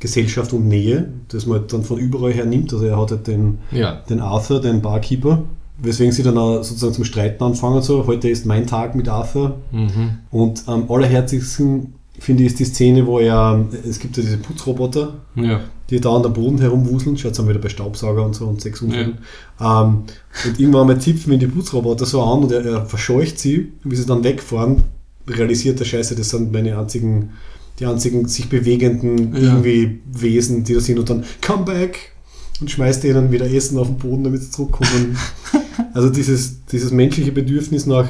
Gesellschaft und Nähe, das man halt dann von überall her nimmt. Also er hat halt den, Ja. den Arthur, den Barkeeper, weswegen sie dann auch sozusagen zum Streiten anfangen. So, heute ist mein Tag mit Arthur. Mhm. Und am allerherzigsten finde ich ist die Szene, wo er, es gibt ja diese Putzroboter, Ja. die da an der Boden herumwuseln. Schaut dann wieder bei Staubsauger und so und Sex Unfällen. Ähm, und irgendwann mal zipfen ihn die Putzroboter so an und er, er verscheucht sie. Wie sie dann wegfahren, realisiert der Scheiße, das sind meine einzigen, die einzigen sich bewegenden Ja. irgendwie Wesen, die da sind und dann come back und schmeißt denen wieder Essen auf den Boden, damit sie zurückkommen. *laughs* also dieses, dieses menschliche Bedürfnis nach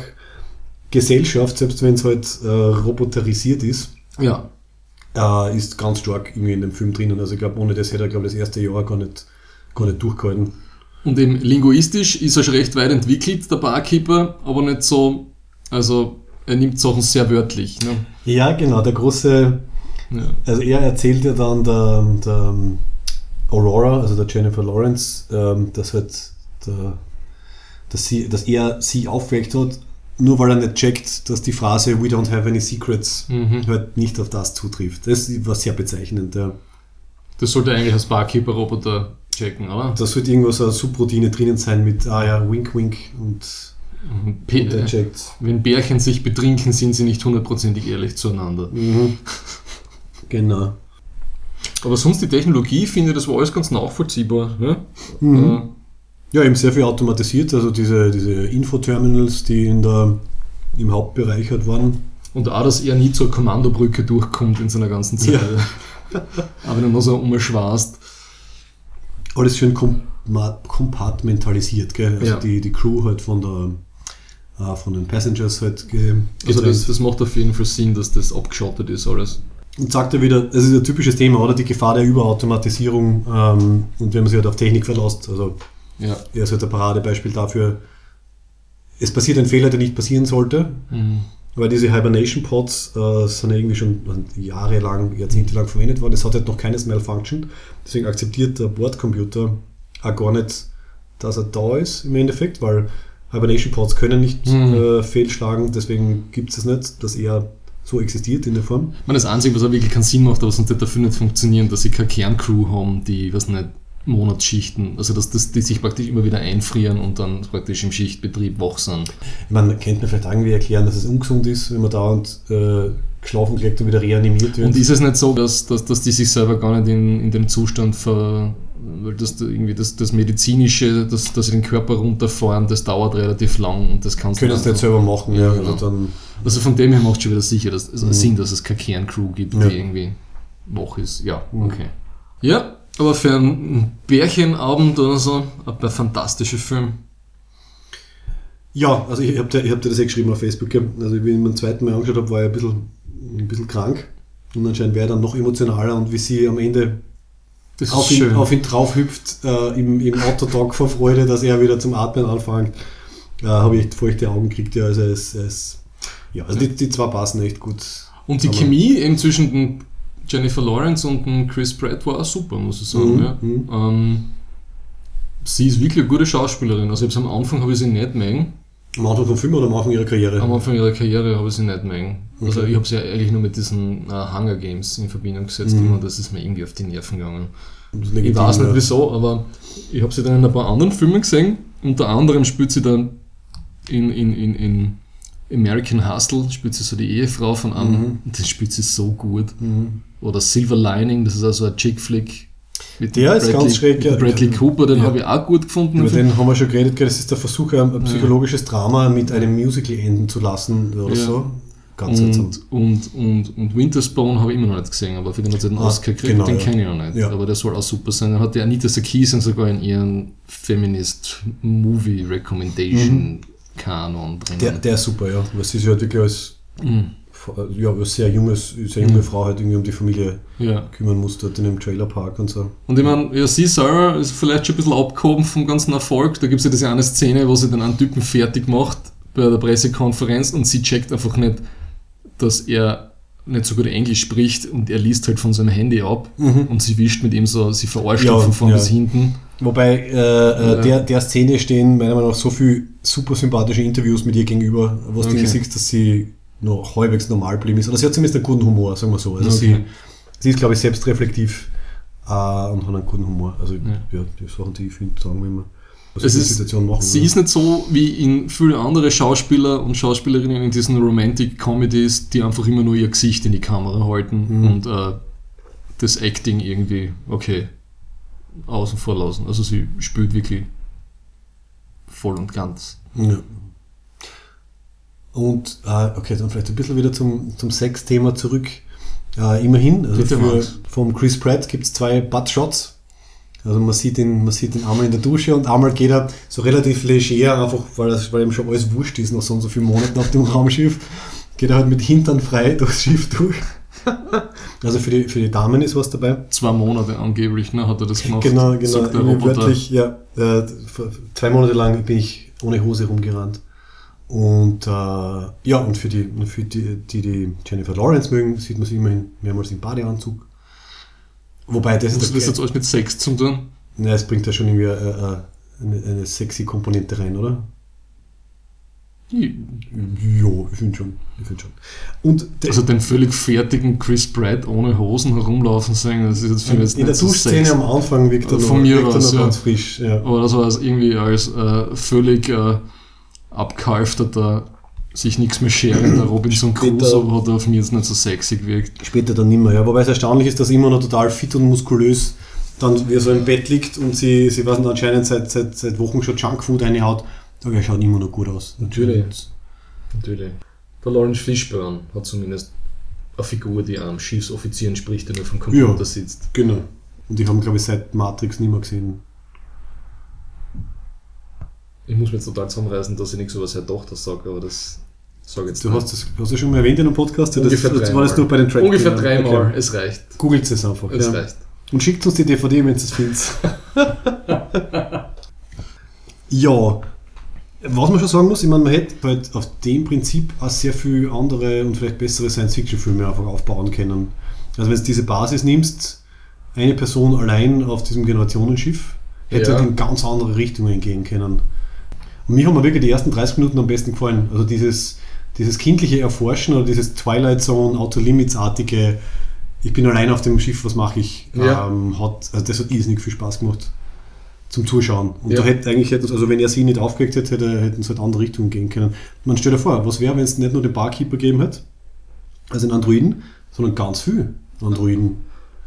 Gesellschaft, selbst wenn es halt äh, roboterisiert ist, Ja. äh, ist ganz stark irgendwie in dem Film drinnen. Also ich glaube, ohne das hätte er, glaube ich, das erste Jahr gar nicht, gar nicht durchgehalten. Und eben linguistisch ist er schon recht weit entwickelt, der Barkeeper, aber nicht so, also er nimmt Sachen sehr wörtlich. Ne? Ja, genau, der große, Ja. also er erzählt ja dann der, der ähm, Aurora, also der Jennifer Lawrence, ähm, dass halt der, dass, sie, dass er sie aufgeweckt hat, nur weil er nicht checkt, dass die Phrase We don't have any secrets Mhm. halt nicht auf das zutrifft. Das war sehr bezeichnend. Ja. Das sollte eigentlich als Barkeeper-Roboter checken, oder? Da sollte irgendwas eine Subroutine drinnen sein mit, ah ja, wink, wink und, P und der checkt. Wenn Bärchen sich betrinken, sind sie nicht hundertprozentig ehrlich zueinander. Mhm. Genau. Aber sonst die Technologie, finde ich, das war alles ganz nachvollziehbar. Ne? Mhm. Ja, eben sehr viel automatisiert, also diese, diese Infoterminals, die in der, im Hauptbereich halt waren. Äh, Und auch, dass er nie zur Kommandobrücke durchkommt in seiner ganzen Zeit. *laughs* Aber dann noch so umschwarst. Alles schön kom kompartmentalisiert, gell? Also Ja. die, die Crew halt von der äh, von den Passengers halt ge Also das, das macht auf jeden Fall Sinn, dass das abgeschottet ist alles. Und sagt er wieder, das ist ein typisches Thema, oder? Die Gefahr der Überautomatisierung ähm, und wenn man sich halt auf Technik verlässt. Also Ja. er ist halt ein Paradebeispiel dafür, es passiert ein Fehler, der nicht passieren sollte. Mhm. Weil diese Hibernation Pods äh, sind ja irgendwie schon jahrelang, jahrzehntelang verwendet worden. Es hat halt noch keines malfunctioned. Deswegen akzeptiert der Bordcomputer auch gar nicht, dass er da ist im Endeffekt, weil Hibernation Pods können nicht Mhm. äh, fehlschlagen. Deswegen gibt es es nicht, dass er so existiert in der Form. Ich meine, das Einzige, was auch wirklich keinen Sinn macht, aber sonst wird dafür nicht funktionieren, dass sie keine Kerncrew haben, die, was nicht, Monatsschichten, also dass, dass die sich praktisch immer wieder einfrieren und dann praktisch im Schichtbetrieb wach sind. Man könnte mir vielleicht irgendwie erklären, dass es ungesund ist, wenn man dauernd äh, geschlafen gelegt und wieder reanimiert wird. Und ist es nicht so, dass, dass, dass die sich selber gar nicht in, in dem Zustand ver. Weil das da irgendwie das, das Medizinische, dass, dass sie den Körper runterfahren, das dauert relativ lang und das kannst können du nicht selber machen. Ja, genau. also Also von dem her macht schon wieder sicher dass, also Sinn, dass es keine Kerncrew gibt, Ja. die irgendwie wach ist. Ja, okay. Ja, aber für einen Bärchenabend oder so, ein fantastischer Film. Ja, also ich habe dir, hab dir das eh geschrieben auf Facebook. Also wie ich mir beim zweiten Mal angeschaut habe, war ich ein bisschen, ein bisschen krank. Und anscheinend wäre er dann noch emotionaler und wie sie am Ende Das auf ist ihn, schön. auf ihn draufhüpft äh, im, im Autotag vor Freude, dass er wieder zum Atmen anfängt, äh, habe ich echt feuchte Augen gekriegt. Ja, also es, es, ja, also die, die zwei passen echt gut. Und die Aber- Chemie eben zwischen den Jennifer Lawrence und dem Chris Pratt war auch super, muss ich sagen. Mhm, Ja. mhm. Ähm, sie ist wirklich eine gute Schauspielerin. Also am Anfang habe ich sie nicht mögen. Am Anfang vom Film oder am Anfang ihrer Karriere? Am Anfang ihrer Karriere habe ich sie nicht mögen. Also Okay. ich habe sie ja eigentlich nur mit diesen äh, Hunger Games in Verbindung gesetzt Mhm. und das ist mir irgendwie auf die Nerven gegangen. Ich weiß nicht wieso, aber ich habe sie dann in ein paar anderen Filmen gesehen. Unter anderem spielt sie dann in, in, in, in American Hustle, spielt sie so die Ehefrau von einem, Mhm. und das spielt sie so gut. Mhm. Oder Silver Lining, das ist also ein Chick-Flick. Mit Der ist Bradley, ganz schräg, mit ja. Bradley Cooper, den Ja. habe ich auch gut gefunden. Über den haben wir schon geredet, das ist der Versuch, ein, psychologisches Drama mit einem Musical enden zu lassen oder Ja. so. Ganz und, und, und, und Winterspawn habe ich immer noch nicht gesehen, aber für den hat sie den Ah, Oscar gekriegt, genau, den ja. kenne ich noch nicht. Ja. Aber der soll auch super sein. Dann hat die Anita Sarkeesian sogar in ihren Feminist Movie Recommendation Kanon drin. Der, der ist super, ja. Sie sich halt wirklich als, Mhm. Ja, als sehr, junges, sehr junge Frau halt irgendwie um die Familie Ja. kümmern muss, dort in einem Trailerpark und so. Und ich meine, ja, sie selber ist vielleicht schon ein bisschen abgehoben vom ganzen Erfolg. Da gibt es ja diese eine Szene, wo sie dann einen Typen fertig macht bei der Pressekonferenz und sie checkt einfach nicht, dass er nicht so gut Englisch spricht und er liest halt von seinem Handy ab und sie wischt mit ihm so, sie verarscht Ja, von vorn ja. bis hinten. Wobei äh, äh, der, der Szene stehen meiner Meinung nach so viele super sympathische Interviews mit ihr gegenüber, was du Okay. okay. siehst, dass sie noch halbwegs normal geblieben ist. Oder sie hat zumindest einen guten Humor, sagen wir so. Also Okay. sie, sie ist, glaube ich, selbstreflektiv äh, und hat einen guten Humor. Also ja, die Sachen, die ich finde, sagen wir immer. Was Es ist, Situation machen. sie ja. ist nicht so wie in viele andere Schauspieler und Schauspielerinnen in diesen Romantic Comedies, die einfach immer nur ihr Gesicht in die Kamera halten Mhm. und äh, das Acting irgendwie, okay, außen vor lassen. Also sie spielt wirklich voll und ganz. Ja. Und äh, okay, dann vielleicht ein bisschen wieder zum, zum Sex-Thema zurück. Äh, immerhin, also Bitte, für, Max. vom Chris Pratt gibt es zwei Butt-Shots. Also man sieht, ihn, man sieht ihn einmal in der Dusche und einmal geht er so relativ leger, einfach weil, das, weil ihm schon alles wurscht ist, nach so und so vielen Monaten auf dem *laughs* Raumschiff, geht er halt mit Hintern frei durchs Schiff durch. *laughs* Also für die, für die Damen ist was dabei. Zwei Monate angeblich, ne, hat er das gemacht. Genau, genau. sagt der Roboter. Wörtlich, ja. Äh, zwei Monate lang bin ich ohne Hose rumgerannt. Und äh, ja, und für die, für die, die, die Jennifer Lawrence mögen, sieht man sie immerhin mehrmals im Badeanzug. Wobei das ist das jetzt alles mit Sex zu tun? ja, es bringt ja schon irgendwie äh, äh, eine, eine sexy Komponente rein, oder? Jo, ich finde schon. Ich find schon. Und der- Also den völlig fertigen Chris Pratt ohne Hosen herumlaufen sehen, das ist jetzt für mich jetzt in der nicht so Duschszene sexy. am Anfang wirkt er noch, Von mir wirkt aus, noch ja. ganz frisch. Ja. Oder so als irgendwie als äh, völlig äh, abgehalfterter, sich nichts mehr scherender Robinson Später- Crusoe hat er auf mich jetzt nicht so sexy gewirkt. Später dann nimmer, ja. Wobei es erstaunlich ist, dass er immer noch total fit und muskulös dann wie er so im Bett liegt und sie, sie weiß nicht, anscheinend seit, seit, seit Wochen schon Junkfood reinhaut. Aber er schaut immer noch gut aus. Natürlich. Natürlich. Der Lawrence Fishburne hat zumindest eine Figur, die am Schiffsoffizier entspricht, der nur vom Computer Ja. sitzt. Genau. Und die haben, glaube ich, seit Matrix nicht mehr gesehen. Ich muss mich jetzt total zusammenreißen, dass ich nichts über seine Tochter sage, aber das sage ich jetzt Du nicht. hast das, hast du schon mal erwähnt in einem Podcast? Ja, Ungefähr das, das war dreimal. das nur bei den Track Ungefähr dreimal, Okay. es reicht. Googelt es einfach. Es ja. reicht. Und schickt uns die DVD, wenn ihr es findet. *laughs* ja, was man schon sagen muss, ich meine, man hätte halt auf dem Prinzip auch sehr viel andere und vielleicht bessere Science-Fiction-Filme einfach aufbauen können. Also wenn du diese Basis nimmst, eine Person allein auf diesem Generationenschiff, hätte Ja. halt in ganz andere Richtungen gehen können. Und mir haben mir wirklich die ersten 30 Minuten am besten gefallen. Also dieses, dieses kindliche Erforschen oder dieses Twilight Zone, Outer Limits-artige, ich bin allein auf dem Schiff, was mache ich? Ja. Ähm, hat, also das hat irrsinnig viel Spaß gemacht zum Zuschauen. Und Ja. da hätte eigentlich, hätten, also wenn er sie nicht aufgeregt hätte, hätte hätten sie halt andere Richtungen gehen können. Man stellt dir vor, was wäre, wenn es nicht nur den Barkeeper gegeben hätte, also einen Androiden, sondern ganz viel Androiden,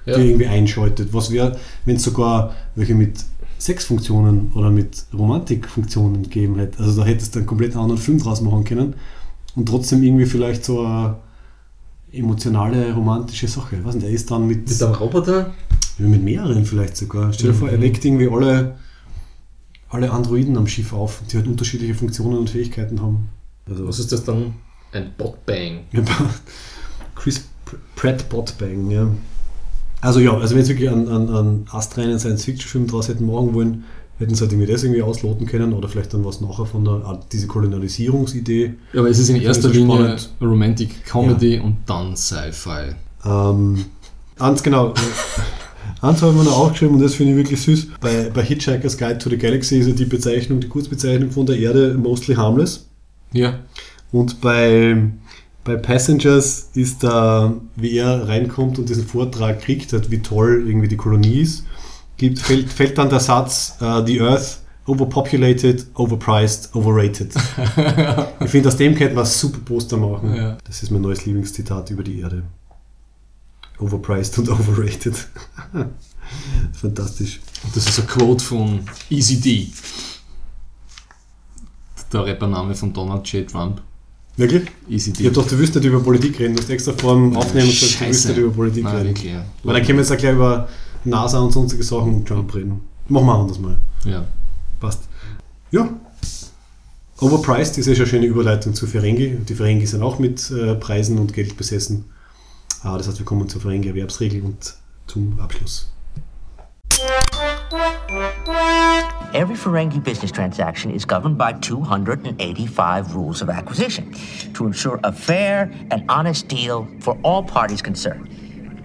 Ja. die irgendwie einschaltet. Was wäre, wenn es sogar welche mit Sexfunktionen oder mit Romantikfunktionen gegeben hätte? Also da hättest du einen komplett anderen Film draus machen können und trotzdem irgendwie vielleicht so eine emotionale, romantische Sache. Weiß nicht, der ist dann mit, Mit einem Roboter? mit mehreren vielleicht sogar. Stell dir vor, er Mhm. weckt irgendwie alle, alle Androiden am Schiff auf, die halt unterschiedliche Funktionen und Fähigkeiten haben. Also Was ist das dann? Ein Botbang. Chris Pr- Pratt Botbang, ja. Also ja, also wenn sie wirklich einen, einen, einen astreinen Science-Fiction-Film draus hätten machen wollen, hätten sie halt irgendwie das irgendwie ausloten können oder vielleicht dann was nachher von der, ah, diese Kolonialisierungsidee. Ja, aber es ist in Ich erster das Linie spannend. Romantic Comedy und dann Sci-Fi. Ähm, ganz genau. *laughs* Eins haben wir noch aufgeschrieben und das finde ich wirklich süß. Bei, bei Hitchhiker's Guide to the Galaxy ist ja die Bezeichnung, die Kurzbezeichnung von der Erde mostly harmless. Ja. Und bei, bei Passengers ist da, wie er reinkommt und diesen Vortrag kriegt, hat, wie toll irgendwie die Kolonie ist, gibt, fällt, fällt dann der Satz, uh, the Earth overpopulated, overpriced, overrated. *laughs* ich finde, aus dem könnte man ein super Poster machen. Ja. Das ist mein neues Lieblingszitat über die Erde. Overpriced und overrated. *laughs* Fantastisch. Und das ist ein Quote von Easy D. Der Rappername von Donald J. Trump. Wirklich? Easy. Ich hab doch, du wirst nicht über Politik reden. Du hast extra vor dem Aufnehmen gesagt, du wirst nicht über Politik Nein, reden. wirklich, ja. Weil dann können wir jetzt auch gleich über NASA und sonstige Sachen und Trump reden. Machen wir anders mal. Ja. Passt. Ja. Overpriced ist ja schon eine schöne Überleitung zu Ferengi. Die Ferengi sind auch mit äh, Preisen und Geld besessen. Ah, das heißt, wir kommen zur Ferengi-Erwerbsregel und zum Abschluss. Every Ferengi business transaction is governed by 285 rules of acquisition to ensure a fair and honest deal for all parties concerned.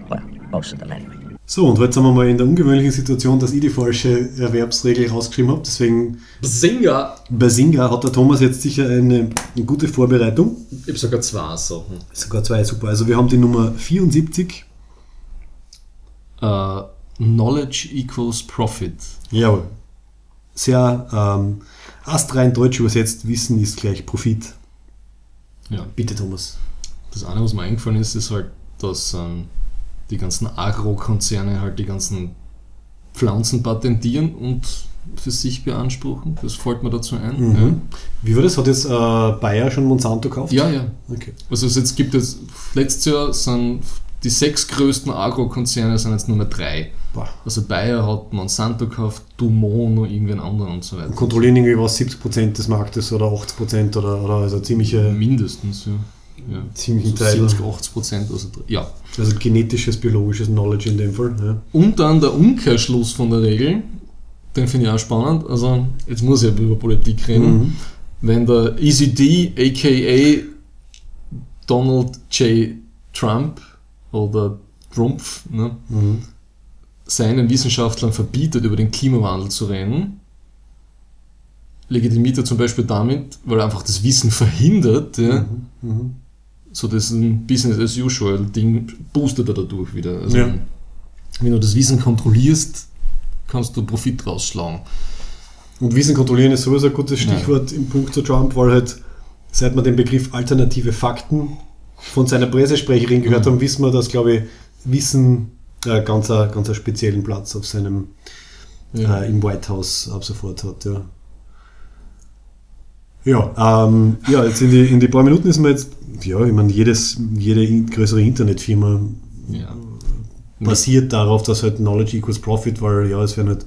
Well, most of them anyway. So, und heute sind wir mal in der ungewöhnlichen Situation, dass ich die falsche Erwerbsregel rausgeschrieben habe. Deswegen, Singer! bei Singa hat der Thomas jetzt sicher eine, eine gute Vorbereitung. Ich habe sogar zwei Sachen. Sogar zwei, super. Also wir haben die Nummer 74. Äh, Knowledge equals Profit. Jawohl. Sehr ähm, astrein deutsch übersetzt, Wissen ist gleich Profit. Ja. Bitte, Thomas. Das eine, was mir eingefallen ist, ist halt, dass ähm, die ganzen Agrokonzerne halt die ganzen Pflanzen patentieren und für sich beanspruchen. Das fällt mir dazu ein. Mhm. Wie war das? Hat jetzt äh, Bayer schon Monsanto gekauft? Ja, ja. ja. Okay. Also es jetzt gibt es, letztes Jahr sind die sechs größten Agrokonzerne sind jetzt nur mehr drei. Boah. Also Bayer hat Monsanto gekauft, Dumont noch irgendwen anderen und so weiter. Kontrollieren irgendwie was 70% des Marktes oder 80% oder, oder also ziemliche, Mindestens, ja. ja. Ziemlichen so Teil. 70, 80 Prozent. Also, ja. also genetisches, biologisches Knowledge in dem Fall. Ja. Und dann der Umkehrschluss von der Regel, den finde ich auch spannend. Also, jetzt muss ich über Politik reden. Mhm. Wenn der Easy D, aka Donald J. Trump oder Trumpf, ne, Mhm. seinen Wissenschaftlern verbietet, über den Klimawandel zu reden, legitimiert er zum Beispiel damit, weil er einfach das Wissen verhindert, ja, Mhm. so das ein Business as usual Ding boostet er dadurch wieder. Also, Ja. Wenn du das Wissen kontrollierst, kannst du Profit rausschlagen. Und Wissen kontrollieren ist sowieso ein gutes Stichwort im Punkt zu Trump, weil halt, seit wir den Begriff alternative Fakten von seiner Pressesprecherin gehört haben, wissen wir, dass, glaube ich, Wissen äh, ganz, einen- ganz einen speziellen Platz auf seinem Ja. äh, im White House ab sofort hat. Ja, ja, ähm, ja jetzt in die, in die paar Minuten ist mir jetzt, ja, ich meine, jedes, jede größere Internetfirma ja. basiert darauf, dass halt Knowledge equals Profit, weil ja, es werden halt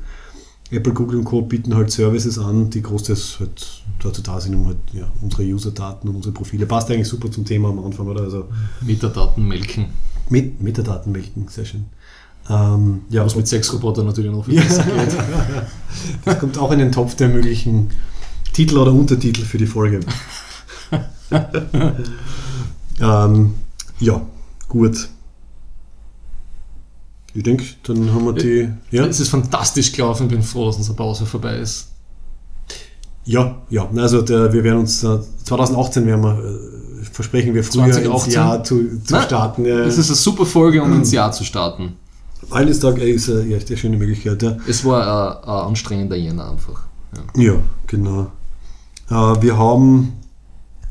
Apple, Google und Co. bieten halt Services an, die großteils halt dazu da sind, um halt ja, unsere User-Daten und unsere Profile. Passt eigentlich super zum Thema am Anfang, oder? Also Metadaten melken. mit Metadaten melken, sehr schön. Ähm, ja, Was mit Sexrobotern natürlich noch viel Ja. besser geht. *laughs* das kommt auch in den Topf der möglichen Titel oder Untertitel für die Folge. *laughs* ähm, ja, gut. Ich denke, dann haben wir die. Ja, Es ist fantastisch gelaufen, bin froh, dass unsere Pause vorbei ist. ja, ja. Also der, wir werden uns äh, 2018 werden wir, äh, versprechen wir früher ins 2018? Jahr zu, zu Nein, starten. Ja, Es ist eine super Folge, um ins Jahr zu starten. Valentinstag äh, ist äh, ja, echt eine schöne Möglichkeit. Ja. Es war ein, ein anstrengender Jänner einfach. Ja. Ja, genau. Äh, wir haben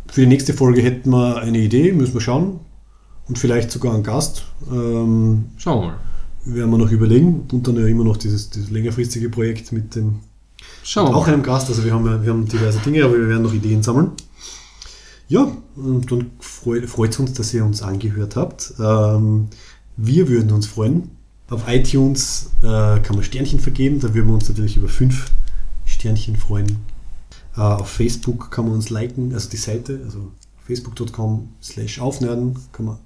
für die nächste Folge hätten wir eine Idee, müssen wir schauen. Und vielleicht sogar einen Gast. Ähm, Schauen wir mal. Werden wir noch überlegen. Und dann ja immer noch dieses, dieses längerfristige Projekt mit dem Schauen wir auch einem Gast. Also wir haben, wir haben diverse Dinge, aber wir werden noch Ideen sammeln. Ja, und dann freut es uns, dass ihr uns angehört habt. Ähm, wir würden uns freuen. Auf iTunes äh, kann man Sternchen vergeben, da würden wir uns natürlich über fünf Sternchen freuen. Äh, auf Facebook kann man uns liken, also die Seite, also facebook.com slash aufnerden, kann man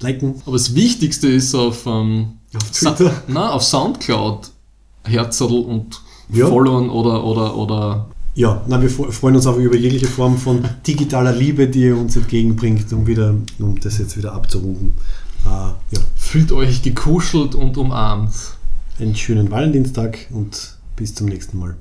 liken. Aber das Wichtigste ist auf, ähm, Auf Twitter. Sa na, auf Soundcloud Herzerl und Ja. followen oder, oder, oder Ja, na, wir fre- freuen uns auch über jegliche Form von digitaler Liebe, die ihr uns entgegenbringt, um, wieder, um das jetzt wieder abzurunden. Äh, ja, fühlt euch gekuschelt und umarmt. einen schönen Valentinstag und bis zum nächsten Mal.